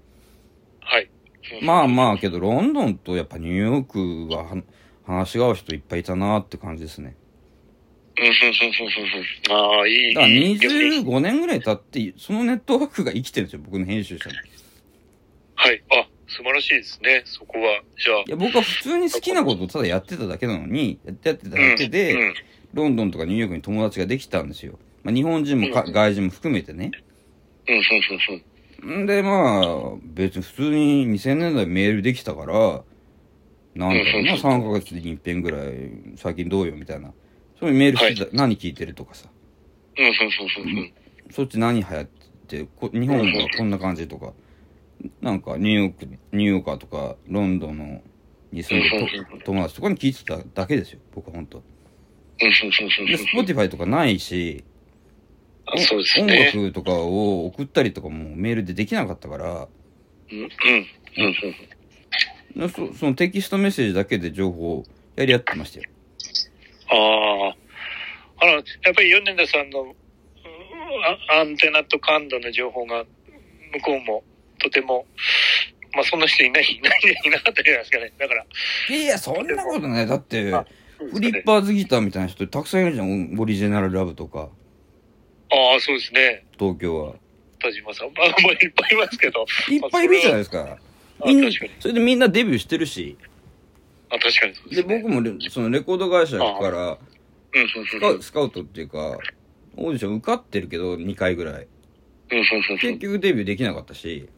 はい。まあまあ、けど、ロンドンとやっぱニューヨークはは話が合う人いっぱいいたなって感じですね。うん、うん、うん、うん、うん。ああ、いい。だからいい逆に25年ぐらい経って、そのネットワークが生きてるんですよ、僕の編集者に。いはい。あ、素晴らしいですね。そこは。じゃあ。や、僕は普通に好きなことをただやってただけなのに、やってたうんだけで、うん。ロンドンとかニューヨークに友達ができたんですよ。まあ、日本人もかうん外人も含めてね。うん、うん、うん、うん。んで、まあ、別に普通に2000年代メールできたから、なんだろうな、うん3ヶ月に一遍ぐらい、最近どうよみたいな。そういうメールしてた、何聞いてるとかさ。うん、うん、うん、うん。そっち何流行ってこ日本はこんな感じとか、なんかニューヨーク、ニューヨーカーとか、ロンドンのに住んでると友達とかに聞いてただけですよ、僕は本当。で、うん。スポティファイとかないし、あそうです音ね。楽とかを送ったりとかもメールでできなかったから、うん、うん、うん、うん。そそのテキストメッセージだけで情報をやり合ってましたよ。ああ。あの、やっぱり米田さんのアンテナと感度の情報が向こうもとても、まあそんな人いない、いない、いなかったじゃないですかね。だから、いやそんなことない。だって、あフリッパーズギターみたいな人たくさんいるじゃん。オリジナルラブとか、ああ、そうですね。東京は。田島さん。まあ、まあ、いっぱいいますけど。いっぱいいるじゃないですか。あみんな。それでみんなデビューしてるし。あ、確かにそうでね。僕もレそのレコード会社からうん、うん、スカウスカウトっていうか、オーディション受かってるけど、2回ぐらい。うん、うん、うん。結局デビューできなかったし、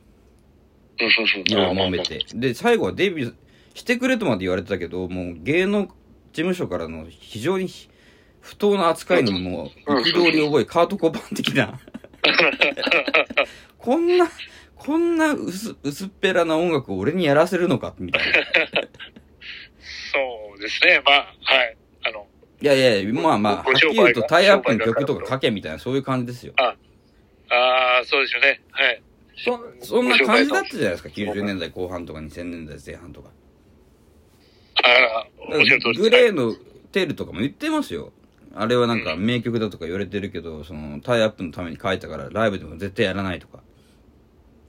うん、うん、うん。いろいろ揉めて。で、最後はデビューしてくれとまで言われてたけど、もう芸能事務所からの非常に不当な扱いにも憤りを覚え、カートコバン的な。[laughs] こんな、こんな薄薄っぺらな音楽を俺にやらせるのかみたいな。そうですね。まあ、はい。あの、いやいや、まあまあ、はっきり言うとタイアップの曲とか書けみたいな、そういう感じですよ。ああ、そうですよね。はい。そ、そんな感じだったじゃないですか、90年代後半とか2000年代前半とか。あグレーのテールとかも言ってますよ。あれはなんか名曲だとか言われてるけど、そのタイアップのために書いたからライブでも絶対やらないとか。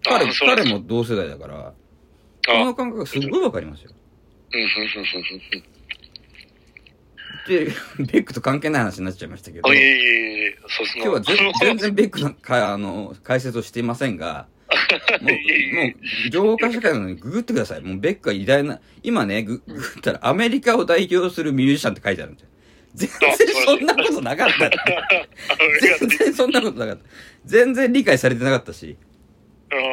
彼彼も同世代だから、この感覚すっごいわかりますよ。で、ベックと関係ない話になっちゃいましたけど、あ、いえ今いえいえ、そうですね。日は全全然ベックのかあの解説をしていませんが、もう、もう、情報化社会なのにググってください。もうベックは偉大な、今ね、ググったらアメリカを代表するミュージシャンって書いてあるんですよ。全然そんなことなかった。全然そんなことなかった。全然理解されてなかったし、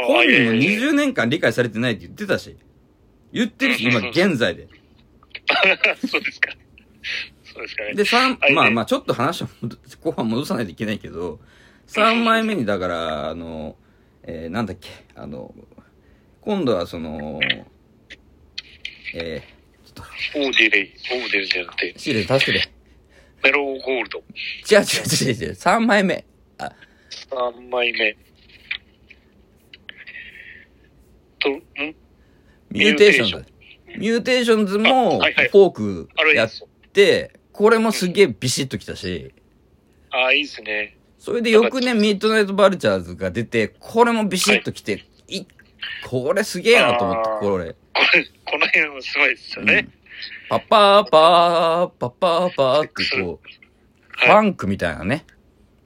本人も20年間理解されてないって言ってたし、言ってるし、今現在で。[laughs] そうですか。そうですかね。で、三はいまあまあ、ちょっと話を戻後半戻さないといけないけど、3枚目にだから、あの、えー、なんだっけ、あの、今度はその、えー、ちょっと、オディレイ、オディレイじゃなくて、シーレ助けて。メローゴールド。違う違う違う違う、3枚目。あ、3枚目。と、ん？ミューテーションズ。ミューテーションズも、フォークやっ。て、これもすげえビシッときたし、ああ、いいですね。それで翌年ミッドナイトヴァルチャーズが出て、これもビシッときて、い、これすげえなと思ってこれ。これ、この辺もすごいですよね。パッパーパー、パッパーパーってこう、フはいァンクみたいなね。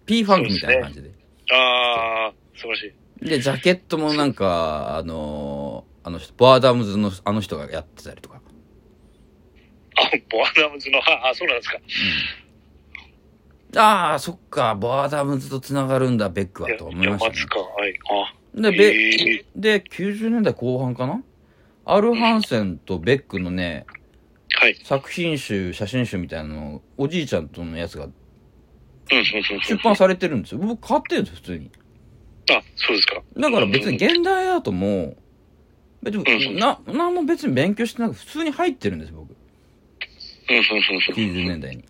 P ファンクみたいな感じで。ああ、素晴らしい。で、ジャケットもなんか、あのーあの人、ボアダムズのあの人がやってたりとか。あ、ボアダムズの、あ、あそうなんですか。ああ、そっか、ボアダムズと繋がるんだ、ベックは、と思いましたね。はい。あ、で、ベへで、90年代後半かな？アル・ハンセンとベックのね、はい。作品集、写真集みたいなのを、おじいちゃんとのやつがうん、うん、うん。出版されてるんですよ。僕買ってるんですよ、普通に。あ、そうですか。だから別に現代アートも、別に、うんな、なんも別に勉強してなく普通に入ってるんです、僕。うん、うん、うん。90年代に。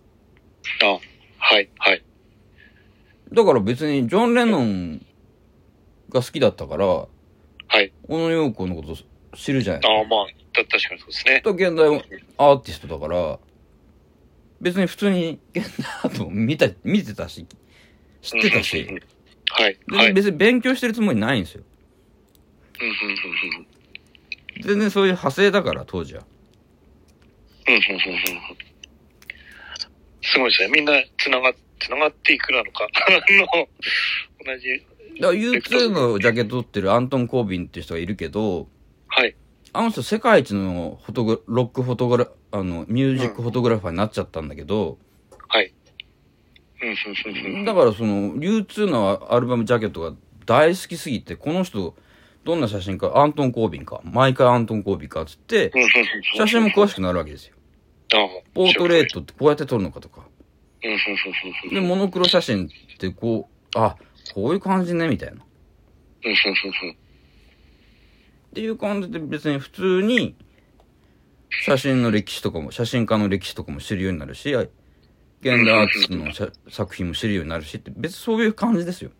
あ、はい、はい。だから別に、ジョン・レノンが好きだったから、はい。小野洋子のこと知るじゃないあまあ、だ確かにそうですね。と現代アーティストだから、別に普通に現代アートも見た、[laughs] 見てたし、知ってたしはい、はい。うん、別に勉強してるつもりないんですよ。うん、うん、全然そういう派生だから、当時は。すごいですね。みんな繋が、繋がっていくなのか。[laughs] あの、同じ、だから U2 のジャケット撮ってるアントン・コービンって人がいるけど、はい。あの人世界一のフォトグロックフォトグラ、あの、ミュージックフォトグラファーになっちゃったんだけど、はい。うん、うん、うん、うん。だからその U2 のアルバムジャケットが大好きすぎて、この人、どんな写真か、アントン・コービンか、毎回アントン・コービンかっつって。写真も詳しくなるわけですよ。あポートレートってこうやって撮るのかとか。で、モノクロ写真ってこう、あ、こういう感じね、みたいな。っ。ていう感じで別に普通に、写真の歴史とかも、写真家の歴史とかも知るようになるし、現代アーティストのさ作品も知るようになるしって、別にそういう感じですよ。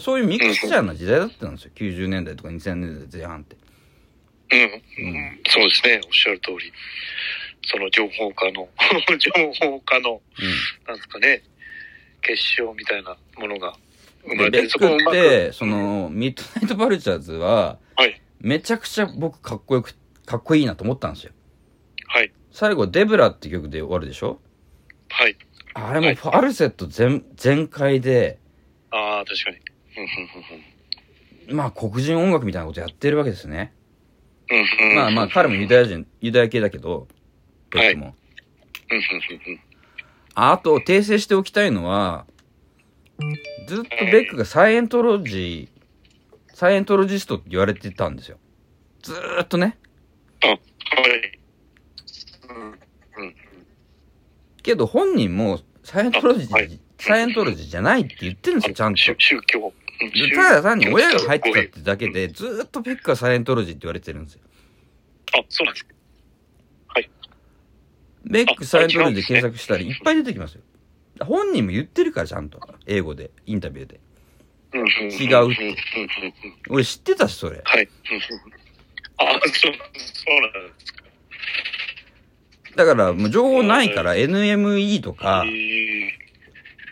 そういうミクスチャーな時代だったんですよ。90年代とか2000年代前半って。うん、うん、そうですね。おっしゃる通り。その情報化の、[laughs] 情報化の、なんですかね、結晶みたいなものが生まれて、ベックそって、その、ミッドナイトバルチャーズは、はい、めちゃくちゃ僕かっこよく、かっこいいなと思ったんですよ。はい、最後、デブラって曲で終わるでしょ？はい。あれもファルセット全、全開で、ああ、確かに。まあ黒人音楽みたいなことやってるわけですね。まあまあ彼もユダヤ人、ユダヤ系だけど、ベックも。うんうんうんうんああと、訂正しておきたいのは、ずっとベックがサイエントロジー、サイエントロジストって言われてたんですよ。ずーっとね。あ、はい。けど本人もサイエントロジー、あはいサイエントロジーじゃないって言ってるんですよ、ちゃんと。宗宗教。ただ単に親が入ってたってだけで、ずーっとベックがサイエントロジーって言われてるんですよ。あ、そうなんですか。はい。ベックサイエントロジーであ検索したらいっぱい出てきますよ。本人も言ってるから、ちゃんと。英語で、インタビューで。違うって俺知ってたし、それ。はい。[laughs] あ、そう、そうなんですか。だから、もう情報ないから NME とか、えー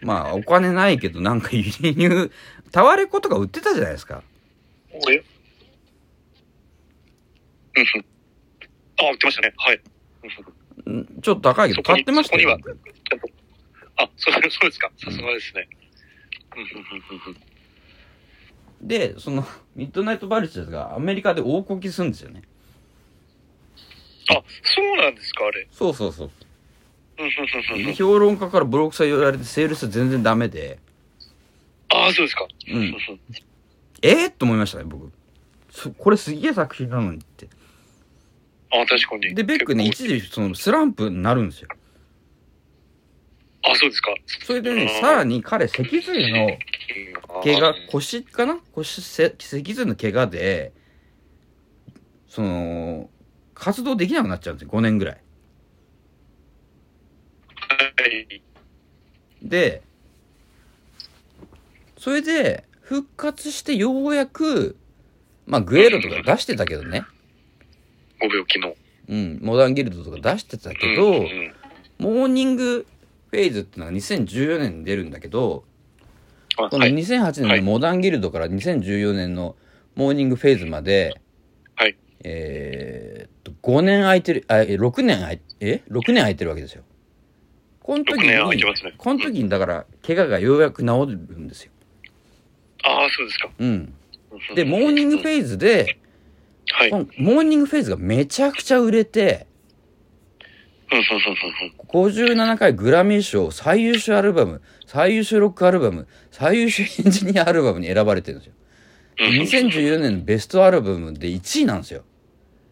まあ、お金ないけど、なんか輸入、タワレコとか売ってたじゃないですか。おやうんうんあ、売ってましたね。はい。ちょっと高いけど、買ってましたよ。あ、そうそうですか。さすがですね。で、その、ミッドナイトバルチャーズがアメリカで大こきするんですよね。あ、そうなんですか、あれ。そうそうそう。評論家からブロックさ言われて、セールス全然ダメで、あ、そうですか。うんうんええー、と思いましたね、僕。そこれすげえ作品なのにって。あ、確かに。で、ベックね、一時、その、スランプになるんですよ。あ、そうですか。それでね、うんさらに彼、脊髄の怪我、腰かな？腰、せ脊髄の怪我で、その、活動できなくなっちゃうんですよ、5年ぐらい。はい。で、それで、復活してようやく、まあ、グエロとか出してたけどね。ご病気の。うん、モダンギルドとか出してたけうんど、うんモーニングフェイズってのは2014年に出るんだけど、このあはい。2008年のモダンギルドから2014年のモーニングフェイズまで、はい。えーっと、5年空いてる、あ、え6年空い、え ?6 年空いてるわけですよ。この時6年空いにね、この時にだから、怪我がようやく治るんですよ。ああ、そうですか。うん。で、モーニングフイェイズで、はい。モーニングフェイズがめちゃくちゃ売れて、うんうんうんうん57回グラミー賞最優秀アルバム、最優秀ロックアルバム、最優秀エンジニアアルバムに選ばれてるんですよ。うんうんうん2014年のベストアルバムで1位なんですよ。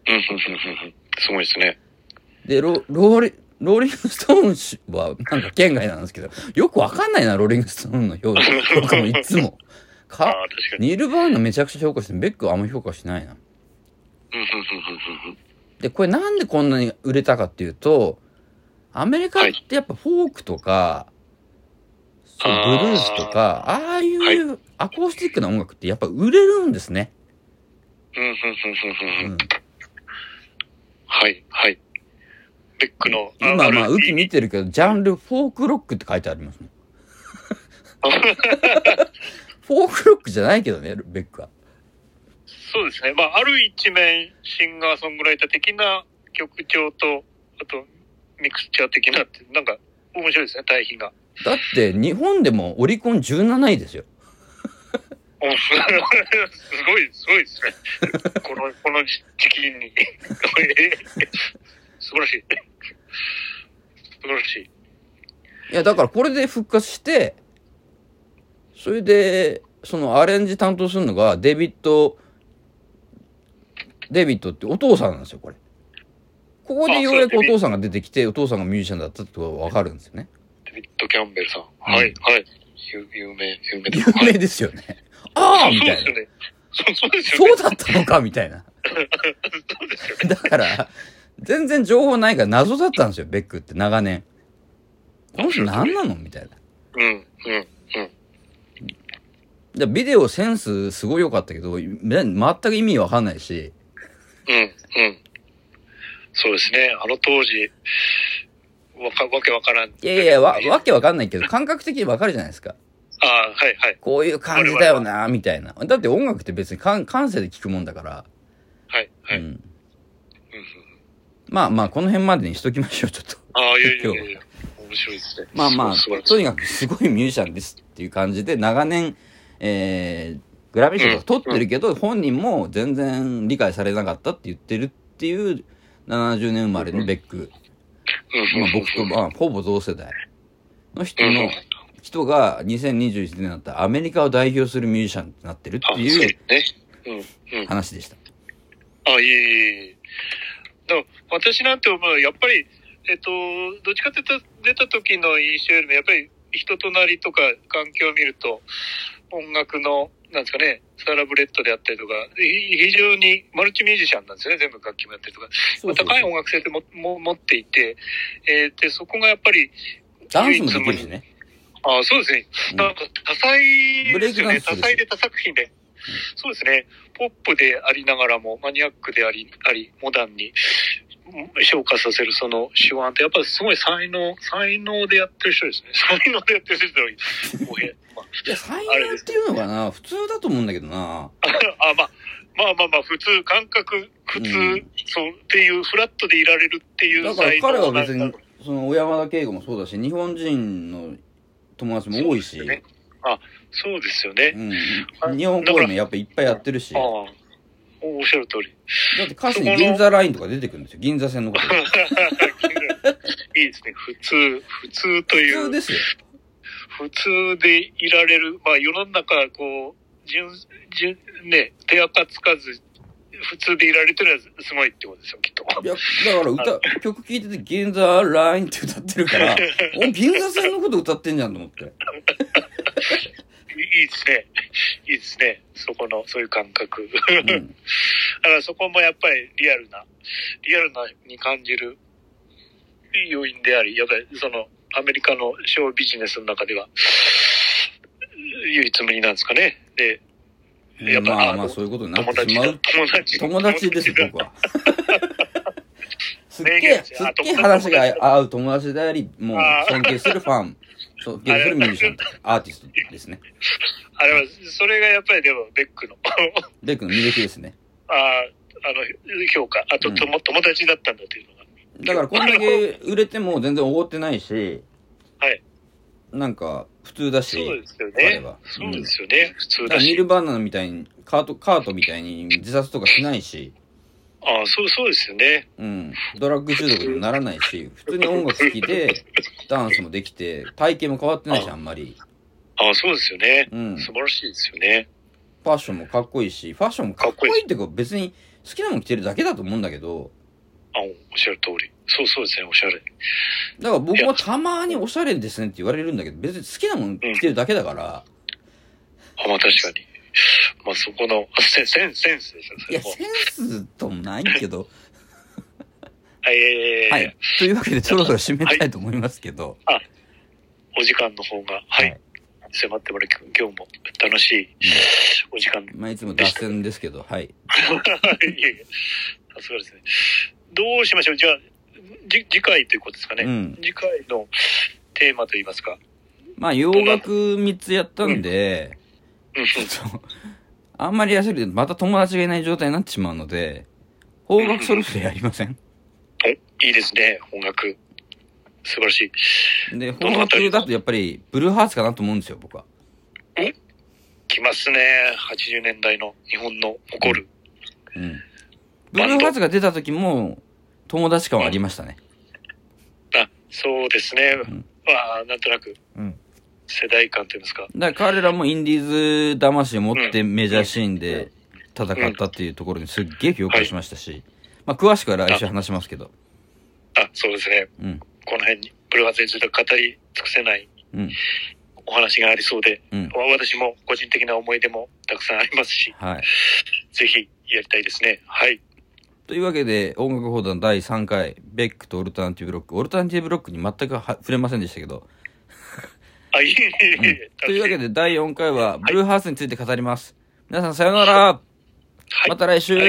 うんうんうんうんすごいですね。で、ロローリローリングストーンはなんか県外なんですけど、よくわかんないな、ローリングストーンの評価 [laughs] もいつも。あか。ニルバーンのめちゃくちゃ評価してベックはあんま評価しないな。で、これなんでこんなに売れたかっていうと、アメリカってやっぱフォークとか、そうブルースとか、ああいはうアコースティックな音楽ってやっぱ売れるんですね。うんうんうんうんうんうんはい、はい。ベックの、今まあ、ウキ見見てるけど、ジャンルフォークロックって書いてありますもん。[laughs] フォークロックじゃないけどね、ベックは。そうですね。まあ、ある一面、シンガーソングライター的な曲調と、あと、ミクスチャー的なって、なんか、面白いですね、対比が。だって、日本でもオリコン17位ですよ。おすごい、すごいですね。この、この時期に。[laughs] 素晴らしい。素晴らしい。いや、だからこれで復活して、それで、そのアレンジ担当するのが、デビッド、デビッドってお父さんなんですよ、これ。ここでようやくお父さんが出てきて、お父さんがミュージシャンだったってことがわかるんですよね。デビッド・キャンベルさん。はい、はい。有有名、有名有名ですよね。[laughs] ああみたいなそうですよ。ね。そうだったのかみたいな。そうですよね。[laughs] だから、全然情報ないから謎だったんですよ、ベックって長年。この人何なのみたいな。うん、うん、うん。でビデオセンスすごい良かったけど、め全く意味わかんないし、うん、うん。そうですね。あの当時、わか、わけわからん。いやいや、わ、わけわかんないけど、感覚的にわかるじゃないですか。ああ、はい、はい。こういう感じだよな、みたいな。だって音楽って別に感感性で聞くもんだから。はい、はい。うん、うん。まあまあ、この辺までにしときましょう、ちょっと。ああ、いやいやいやいや。面白いですね。まあまあとにかくすごいミュージシャンですっていう感じで、長年、えー、グラミー賞とか取ってるけど、本人も全然理解されなかったって言ってるっていう、70年生まれのベック。うん、まあ僕と、まあ、ほぼ同世代の人の、人が2021年になったらアメリカを代表するミュージシャンになってるあ、っていう。話でした。あ、いえいえいえ。だから私なんて思う、やっぱり、えっと、どっちかっていうと、出た時の印象よりも、やっぱり人となりとか環境を見ると、音楽の、なんですかね、サラブレッドであったりとか、ひ非常にマルチミュージシャンなんですよね、全部楽器もやったりとか。まあ高い音楽性ってもも持っていて、えーで、そこがやっぱり、ダンスもできるしね。あそうですね。うんなんか多彩ですよね。多彩で多作品で。そうですね。ポップでありながらも、マニアックであり、あり、モダンにうん昇華させるその手腕って、やっぱりすごい才能、才能でやってる人ですね。[laughs] 才能でやってる人ですね。もうへまあいや、才能っていうのかな。普通だと思うんだけどな。あ、まあ、まあまあまあ、普通、感覚、普通、うん。そう、っていう、フラットでいられるっていうだから彼は別にその、小山田圭吾もそうだし、日本人の友達も多いし、ねあ、そうですよね。うん。日本公演もやっぱいっぱいやってるし、ああだ、おっしゃる通り。って歌詞に銀座ラインとか出てくるんですよ。銀座線のこと。[laughs] いいですね。普通、普通という。普通ですよ。普通でいられる。まあ世の中、こう、順、順、ね、手垢つかず、普通でいられてるのはすごいってことですよ、きっと。いや、だから歌、曲聴いてて銀座ラインって歌ってるから、[laughs] お、銀座線のこと歌ってんじゃんと思って。いいいですね。いいですね。そこの、そういう感覚。うだん。[laughs] からそこもやっぱりリアルな、リアルなに感じる要因であり、やっぱりそのアメリカのショービジネスの中では、唯一無二なんですかね。で、やっぱまあまあ、そういうことになってしまう。友達。友達です、友僕は。[laughs] すっげえ、すっげえ話が合う友達であり、もう尊敬するファン、尊 [laughs] 敬するミュージシャン、アーティストですね。あれは、それがやっぱりでも、ベックの、ベックの魅力ですね。ああの、評価、あと、とも友達だったんだというのが。だからこんだけ売れても全然おごってないし、はい。なんか普通だし、そうですよね。そうですよね。普通だし。ニルバーナみたいに、カート、カートみたいに自殺とかしないし、ああ、そう、そうですよね。うん。ドラッグ中毒にもならないし、普通に音楽好きで、[laughs] ダンスもできて、体型も変わってないし、あんまり。ああ、そうですよね。うん。素晴らしいですよね。ファッションもかっこいいし、ファッションもかっこいいっていうか別に好きなもの着てるだけだと思うんだけど、あおっしゃる通り。そうそうですね、おしゃれ。だから僕もたまにおしゃれですねって言われるんだけど、別に好きなもの着てるだけだから、あ、まあ確かに。まあそこの、あセンセンセンスですよ、そいや。センスともないけど、はい、えーはい。というわけで、そろそろ締めたいと思いますけど、お時間の方が、はい、迫ってもらい、今日も楽しいお時間。まあ、いつも脱線ですけど、はい。[laughs] いえいえ、さすがですね。どうしましょう？じゃあ、じ次回ということですかね。うん次回のテーマといいますか。まあ、洋楽3つやったんで、うんちょっと、あんまりやすぎて、また友達がいない状態になってしまうので、邦楽そろそろやりません？お、いいですね、音楽。素晴らしい。で、ど邦のあたり楽だとやっぱり、ブルーハーツかなと思うんですよ、僕は。来ますね。80年代の日本の誇る。うん。ブルーハーツが出た時も、友達感はありましたね。あ、そうですね。んまあ、なんとなく、うん。世代間といいますか。だから彼らもインディーズ魂を持ってメジャーシーンで戦ったっていうところにすっげえ共感しましたし、まあ詳しくは来週話しますけど、あ、そうですね。うん、この辺に、ブルーハーツについて語り尽くせないうん、お話がありそうで、うん。わ私も個人的な思い出もたくさんありますし、はい。ぜひやりたいですね。はい。というわけで、音楽放談第3回、ベックとオルタナティブロック。オルタナティブロックに全くは触れませんでしたけど。あ、いえいえいえ。というわけで、第4回は、ブルーハーツについて語ります。皆さん、さようならまた来週